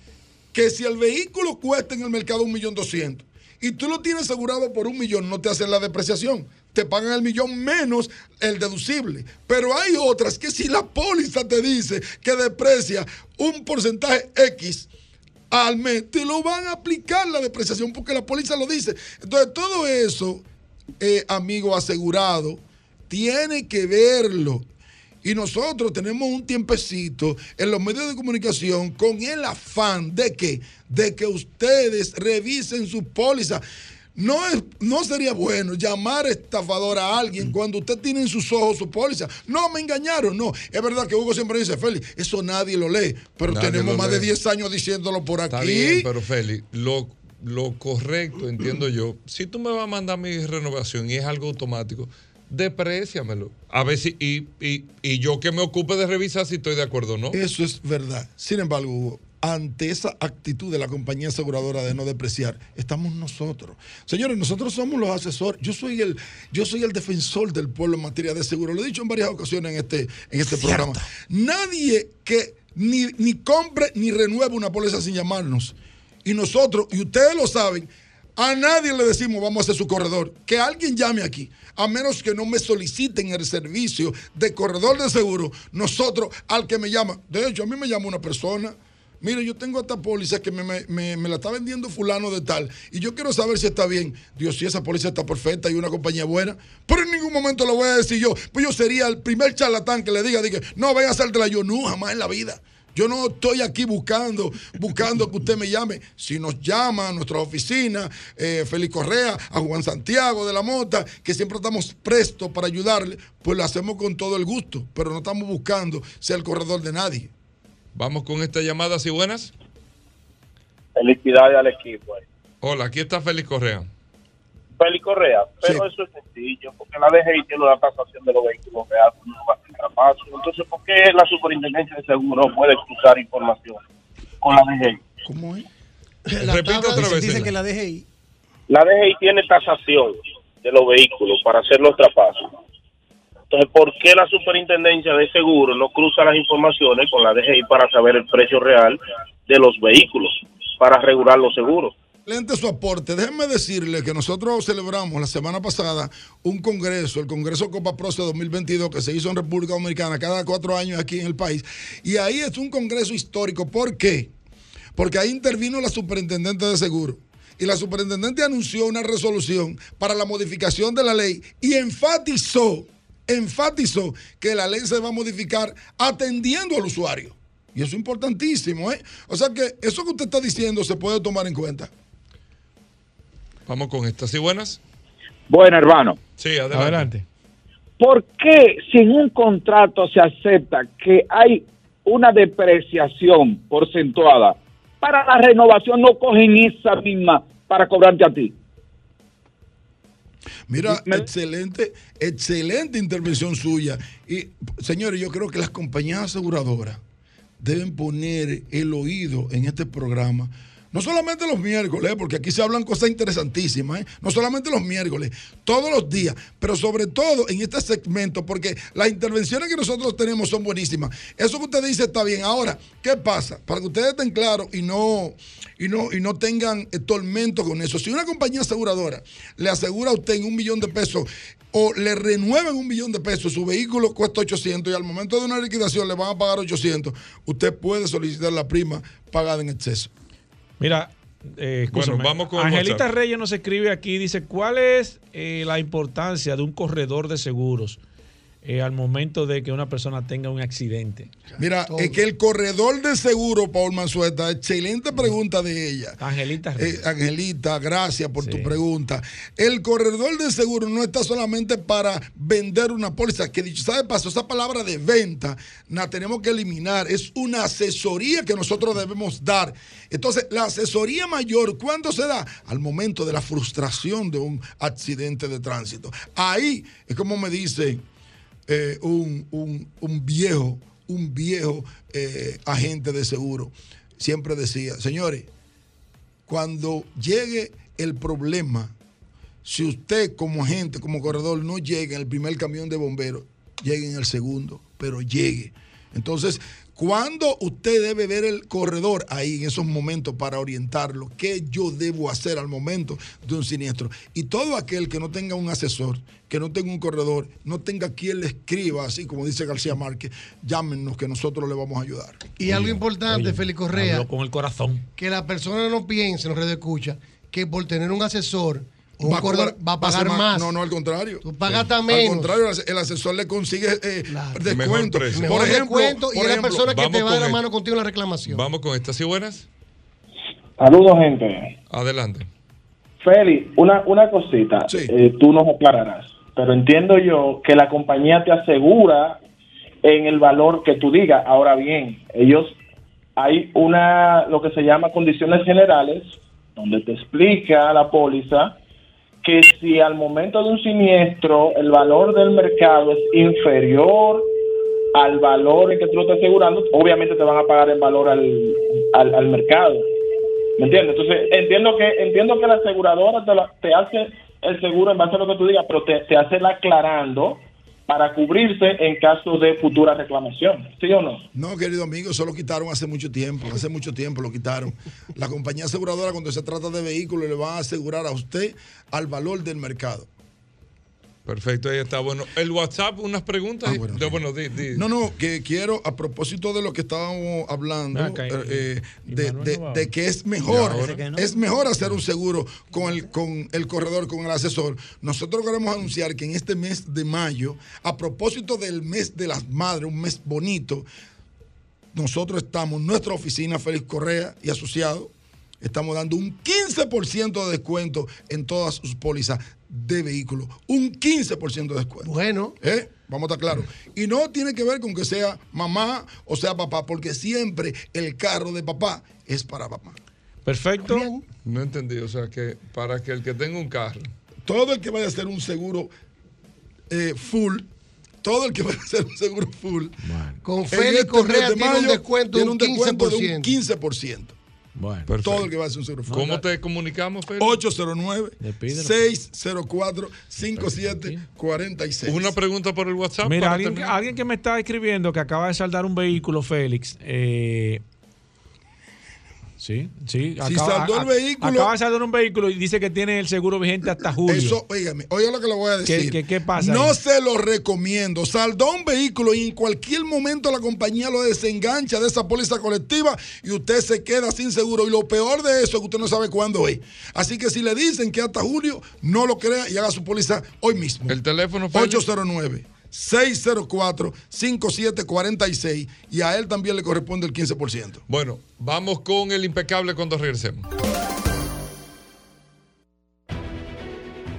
que si el vehículo cuesta en el mercado un millón doscientos y tú lo tienes asegurado por un millón, no te hacen la depreciación. Te pagan el millón menos el deducible. Pero hay otras que si la póliza te dice que deprecia un porcentaje X al mes, te lo van a aplicar la depreciación porque la póliza lo dice. Entonces, todo eso, eh, amigo asegurado, tiene que verlo. Y nosotros tenemos un tiempecito en los medios de comunicación con el afán de que, de que ustedes revisen su póliza. No, es, no sería bueno llamar estafador a alguien cuando usted tiene en sus ojos su póliza. No, me engañaron. No, es verdad que Hugo siempre dice, Félix, eso nadie lo lee. Pero Nadie tenemos más de lee. 10 años diciéndolo por Está aquí. bien, pero Félix, lo, lo correcto, entiendo yo, si tú me vas a mandar mi renovación y es algo automático, depréciamelo. A ver si, y, y, y yo que me ocupe de revisar si estoy de acuerdo o no. Eso es verdad. Sin embargo, Hugo, ante esa actitud de la compañía aseguradora de no depreciar, estamos nosotros. Señores, nosotros somos los asesores. Yo soy el, yo soy el defensor del pueblo en materia de seguro. Lo he dicho en varias ocasiones en este, en este programa. Nadie que ni, ni compre ni renueve una póliza sin llamarnos. Y nosotros, y ustedes lo saben, a nadie le decimos vamos a hacer su corredor. Que alguien llame aquí. A menos que no me soliciten el servicio de corredor de seguro. Nosotros, al que me llama. De hecho, a mí me llama una persona. Mire, yo tengo esta póliza que me, me- me- la está vendiendo fulano de tal. Y yo quiero saber si está bien. Dios, si esa póliza está perfecta y una compañía buena. Pero en ningún momento lo voy a decir yo. Pues yo sería el primer charlatán que le diga, diga, no, ven a hacértela yo. No, jamás en la vida. Yo no estoy aquí buscando, buscando que usted me llame. Si nos llama a nuestra oficina, eh, Félix Correa, a Juan Santiago de la Mota, que siempre estamos prestos para ayudarle, pues lo hacemos con todo el gusto. Pero no estamos buscando ser el corredor de nadie. Vamos con esta llamada, si buenas. Felicidades al equipo. eh. Hola, aquí está Félix Correa. Félix Correa, pero eso es sencillo, porque la DGI tiene una tasación de los vehículos reales, Entonces, ¿por qué la superintendencia de seguro puede cruzar información con la DGI? ¿Cómo es? Repite otra vez. Dice señor. que la DGI. La DGI tiene tasación de los vehículos para hacer los traspasos. Entonces, ¿por qué la superintendencia de seguro no cruza las informaciones con la DGI para saber el precio real de los vehículos, para regular los seguros? Excelente su aporte. Déjenme decirle que nosotros celebramos la semana pasada un congreso, el Congreso Copa Proce 2022, que se hizo en República Dominicana cada cuatro años aquí en el país. Y ahí es un congreso histórico. ¿Por qué? Porque ahí intervino la superintendente de seguro. Y la superintendente anunció una resolución para la modificación de la ley y enfatizó, enfatizó que la ley se va a modificar atendiendo al usuario. Y eso es importantísimo, ¿eh? O sea que eso que usted está diciendo se puede tomar en cuenta. Vamos con esta, si buenas. Bueno, hermano, Sí, adelante. Adelante. ¿por qué si en un contrato se acepta que hay una depreciación porcentuada, para la renovación no cogen esa misma para cobrarte a ti? Mira, excelente, excelente intervención suya. Y señores, yo creo que las compañías aseguradoras deben poner el oído en este programa No solamente los miércoles, porque aquí se hablan cosas interesantísimas, ¿eh? no solamente los miércoles, todos los días, pero sobre todo en este segmento, porque las intervenciones que nosotros tenemos son buenísimas. Eso que usted dice está bien. Ahora, ¿qué pasa? Para que ustedes estén claros y no, y no, y no tengan eh, tormento con eso. Si una compañía aseguradora le asegura a usted en un millón de pesos o le renuevan un millón de pesos, su vehículo cuesta 800 y al momento de una liquidación le van a pagar 800, usted puede solicitar la prima pagada en exceso. Mira, eh, escúchame. Bueno, vamos con el Angelita WhatsApp. Reyes nos escribe aquí, dice, ¿cuál es eh, la importancia de un corredor de seguros eh, al momento de que una persona tenga un accidente? Mira, es que el corredor de seguro, Paul Manzueta, excelente pregunta de ella. Angelita Reyes. Eh, Angelita, gracias por tu pregunta. El corredor de seguro no está solamente para vender una póliza, que dicho sea de paso, esa palabra de venta la tenemos que eliminar. Es una asesoría que nosotros debemos dar. Entonces, la asesoría mayor, ¿cuándo se da? Al momento de la frustración de un accidente de tránsito. Ahí es como me dice eh, un, un- un viejo, un viejo eh, agente de seguro. Siempre decía, señores, cuando llegue el problema, si usted como agente, como corredor, no llega en el primer camión de bomberos, llegue en el segundo, pero llegue. Entonces, ¿cuándo usted debe ver el corredor ahí en esos momentos para orientarlo? ¿Qué yo debo hacer al momento de un siniestro? Y todo aquel que no tenga un asesor, que no tenga un corredor, no tenga quien le escriba, así como dice García Márquez, llámenos que nosotros le vamos a ayudar. Y algo importante, Félix Correa, con el corazón. que la persona no piense en los redes escucha que por tener un asesor un Va a cobrar- va a pagar ser más. No, no, al contrario. Tú pagas hasta Al contrario, el as- el asesor le consigue eh, Mejor descuento. precio. Mejor Por ejemplo, descuento y es la persona que te va a dar la mano contigo en la reclamación. Vamos con estas. ¿Sí buenas? Saludos, gente. Adelante. Feli, una, una cosita, eh, tú nos aclararás, pero entiendo yo que la compañía te asegura en el valor que tú digas. Ahora bien, ellos hay una, lo que se llama condiciones generales, donde te explica la póliza que si al momento de un siniestro el valor del mercado es inferior al valor en que tú lo estás asegurando, obviamente te van a pagar el valor al, al, al mercado. ¿Me entiendes? Entonces, entiendo que entiendo que la aseguradora te, la- te hace el seguro en base a lo que tú digas, pero te, te hace la aclarando para cubrirse en caso de futura reclamación. ¿Sí o no? No, querido amigo, eso lo quitaron hace mucho tiempo. Hace mucho tiempo lo quitaron. La compañía aseguradora, cuando se trata de vehículos, le va a asegurar a usted al valor del mercado. Perfecto, ahí está. Bueno, el WhatsApp, unas preguntas. De- bueno, di- di- No, no, que quiero, a propósito de lo que estábamos hablando, acá, eh, eh, y de, Manuel de- no va. de que es mejor. Que no. es mejor hacer un seguro con el, con el corredor, con el asesor. Nosotros queremos anunciar que en este mes de mayo, a propósito del mes de las madres, un mes bonito, nosotros estamos, nuestra oficina, Félix Correa y asociados, estamos dando un 15% de descuento en todas sus pólizas de vehículos. Un 15% de descuento. Bueno. ¿Eh? Vamos a estar claros. Y no tiene que ver con que sea mamá o sea papá, porque siempre el carro de papá es para papá. Perfecto. No entendí, o sea, que para que el que tenga un carro. Todo el que vaya a hacer un seguro eh, full, todo el que vaya a hacer un seguro full, Con Félix este Correa tiene un descuento de un un descuento de un 15%. 15%. Bueno, Todo el que va a hacer un seguro. ¿Cómo te comunicamos, Félix? 809-604-5746. Una pregunta por el WhatsApp. Mira, alguien, terminar? alguien que me está escribiendo que acaba de saldar un vehículo, Félix. eh, sí, sí. Si saldó el vehículo- Acaba de saldar un vehículo y dice que tiene el seguro vigente hasta julio. Eso, óigame, oiga lo que le voy a ¿Qué- decir. qué- qué pasa No ahí? se lo recomiendo. Saldó un vehículo y en cualquier momento la compañía lo desengancha de esa póliza colectiva y usted se queda sin seguro. Y lo peor de eso es que usted no sabe cuándo es. Así que si le dicen que hasta julio, no lo crea y haga su póliza hoy mismo. El teléfono, Félix. 809. 604-5746 y a él también le corresponde el 15%. Bueno, vamos con el impecable cuando regresemos.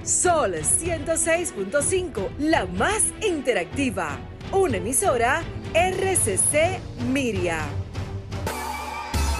Sol 106.5, la más interactiva. Una emisora RCC Miria.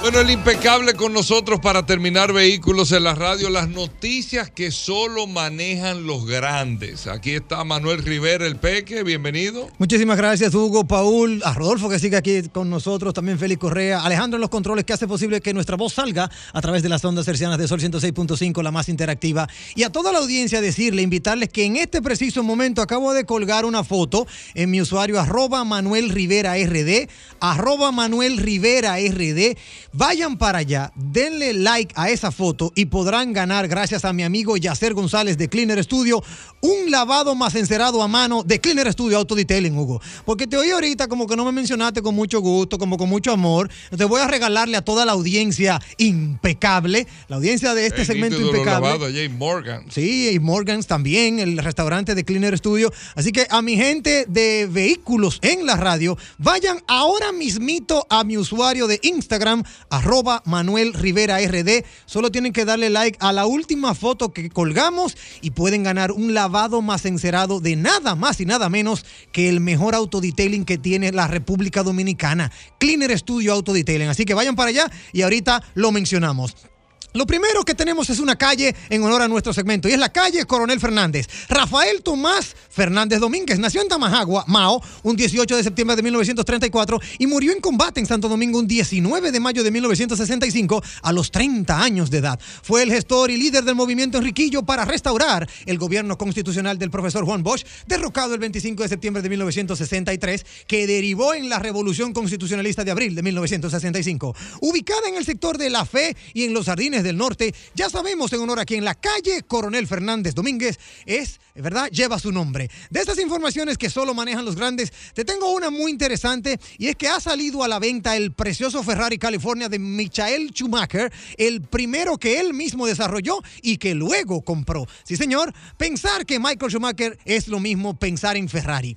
Bueno, el impecable con nosotros para terminar vehículos en la radio, las noticias que solo manejan los grandes. Aquí está Manuel Rivera, el Peque, bienvenido. Muchísimas gracias, Hugo, Paul, a Rodolfo que sigue aquí con nosotros, también Félix Correa, Alejandro en los controles que hace posible que nuestra voz salga a través de las ondas cercianas de Sol 106.5, la más interactiva. Y a toda la audiencia decirle, invitarles que en este preciso momento acabo de colgar una foto en mi usuario arroba Manuel Rivera RD, arroba Manuel Rivera RD. Vayan para allá, denle like a esa foto y podrán ganar, gracias a mi amigo Yacer González de Cleaner Studio, un lavado más encerado a mano de Cleaner Studio Auto Detailing, Hugo. Porque te oí ahorita como que no me mencionaste con mucho gusto, como con mucho amor. Te voy a regalarle a toda la audiencia impecable, la audiencia de este El segmento impecable. lavado, Jay Morgan. Sí, y Morgans también, el restaurante de Cleaner Studio. Así que a mi gente de vehículos en la radio, vayan ahora mismito a mi usuario de Instagram, arroba Manuel Rivera RD. Solo tienen que darle like a la última foto que colgamos y pueden ganar un lavado más encerado de nada más y nada menos que el mejor autodetailing que tiene la República Dominicana, Cleaner Studio Autodetailing. Así que vayan para allá y ahorita lo mencionamos. Lo primero que tenemos es una calle en honor a nuestro segmento y es la calle Coronel Fernández. Rafael Tomás Fernández Domínguez nació en Tamajagua, Mao, un 18 de septiembre de 1934 y murió en combate en Santo Domingo un 19 de mayo de 1965 a los 30 años de edad. Fue el gestor y líder del movimiento Enriquillo para restaurar el gobierno constitucional del profesor Juan Bosch, derrocado el 25 de septiembre de 1963, que derivó en la Revolución Constitucionalista de abril de 1965. Ubicada en el sector de La Fe y en los Jardines del Norte, ya sabemos en honor a quien la calle Coronel Fernández Domínguez es, ¿verdad? Lleva su nombre. De estas informaciones que solo manejan los grandes, te tengo una muy interesante y es que ha salido a la venta el precioso Ferrari California de Michael Schumacher, el primero que él mismo desarrolló y que luego compró. Sí, señor, pensar que Michael Schumacher es lo mismo pensar en Ferrari.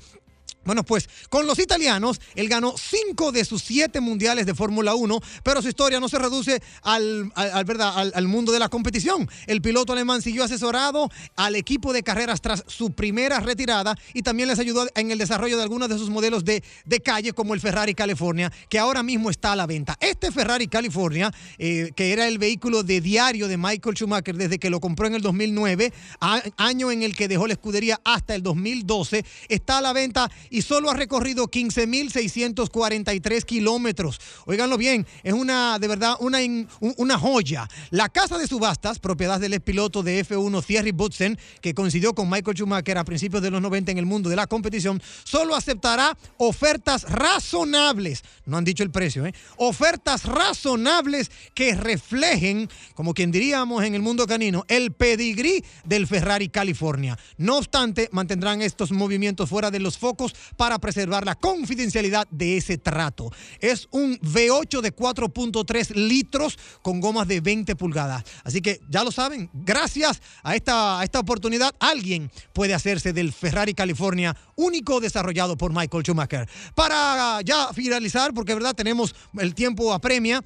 Bueno, pues con los italianos, él ganó cinco de sus siete mundiales de Fórmula 1, pero su historia no se reduce al, al- ¿verdad? al, mundo de la competición. El piloto alemán siguió asesorado al equipo de carreras tras su primera retirada y también les ayudó en el desarrollo de algunos de sus modelos de, de calle, como el Ferrari California, que ahora mismo está a la venta. Este Ferrari California, eh, que era el vehículo de diario de Michael Schumacher desde que lo compró en el 2009, a- año en el que dejó la escudería hasta el 2012, está a la venta solo ha recorrido 15.643 kilómetros. Óiganlo bien, es una, de verdad, una, una joya. La casa de subastas, propiedad del expiloto de F1 Thierry Boutsen, que coincidió con Michael Schumacher a principios de los 90 en el mundo de la competición, solo aceptará ofertas razonables. No han dicho el precio, ¿eh? Ofertas razonables que reflejen, como quien diríamos en el mundo canino, el pedigrí del Ferrari California. No obstante, mantendrán estos movimientos fuera de los focos para preservar la confidencialidad de ese trato. Es un V8 de 4.3 litros con gomas de 20 pulgadas. Así que ya lo saben, gracias a esta, esta oportunidad, alguien puede hacerse del Ferrari California único desarrollado por Michael Schumacher. Para ya finalizar, porque verdad tenemos el tiempo apremia.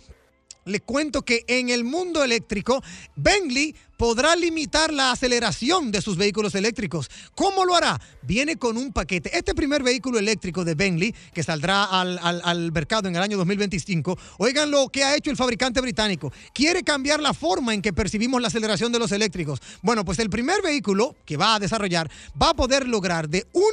Les cuento que en el mundo eléctrico, Bentley podrá limitar la aceleración de sus vehículos eléctricos. ¿Cómo lo hará? Viene con un paquete. Este primer vehículo eléctrico de Bentley, que saldrá al, mercado en el año 2025, oigan lo que ha hecho el fabricante británico. Quiere cambiar la forma en que percibimos la aceleración de los eléctricos. Bueno, pues el primer vehículo que va a desarrollar va a poder lograr de 1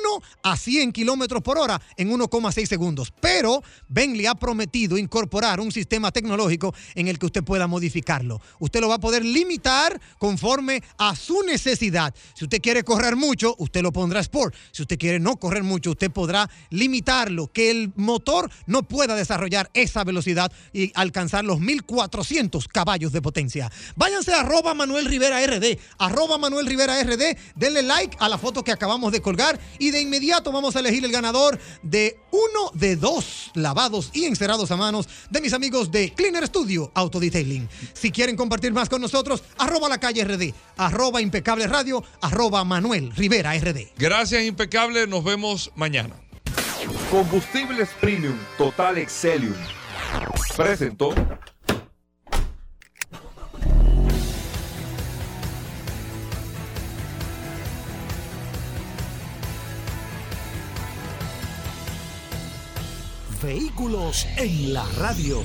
a 100 kilómetros por hora en 1,6 segundos. Pero Bentley ha prometido incorporar un sistema tecnológico en el que usted pueda modificarlo. Usted lo va a poder limitar conforme a su necesidad. Si usted quiere correr mucho, usted lo pondrá Sport. Si usted quiere no correr mucho, usted podrá limitarlo, que el motor no pueda desarrollar esa velocidad y alcanzar los 1400 caballos de potencia. Váyanse a arroba Manuel Rivera RD, arroba Manuel Rivera RD, denle like a la foto que acabamos de colgar y de inmediato vamos a elegir el ganador de uno de dos lavados y encerados a manos de mis amigos de Cleaner Studio Auto Detailing. Si quieren compartir más con nosotros, arroba la calle RD, arroba impecable radio, arroba Manuel Rivera RD. Gracias, impecable. Nos vemos mañana. Combustibles Premium Total Excelium. Presentó. Vehículos en la radio.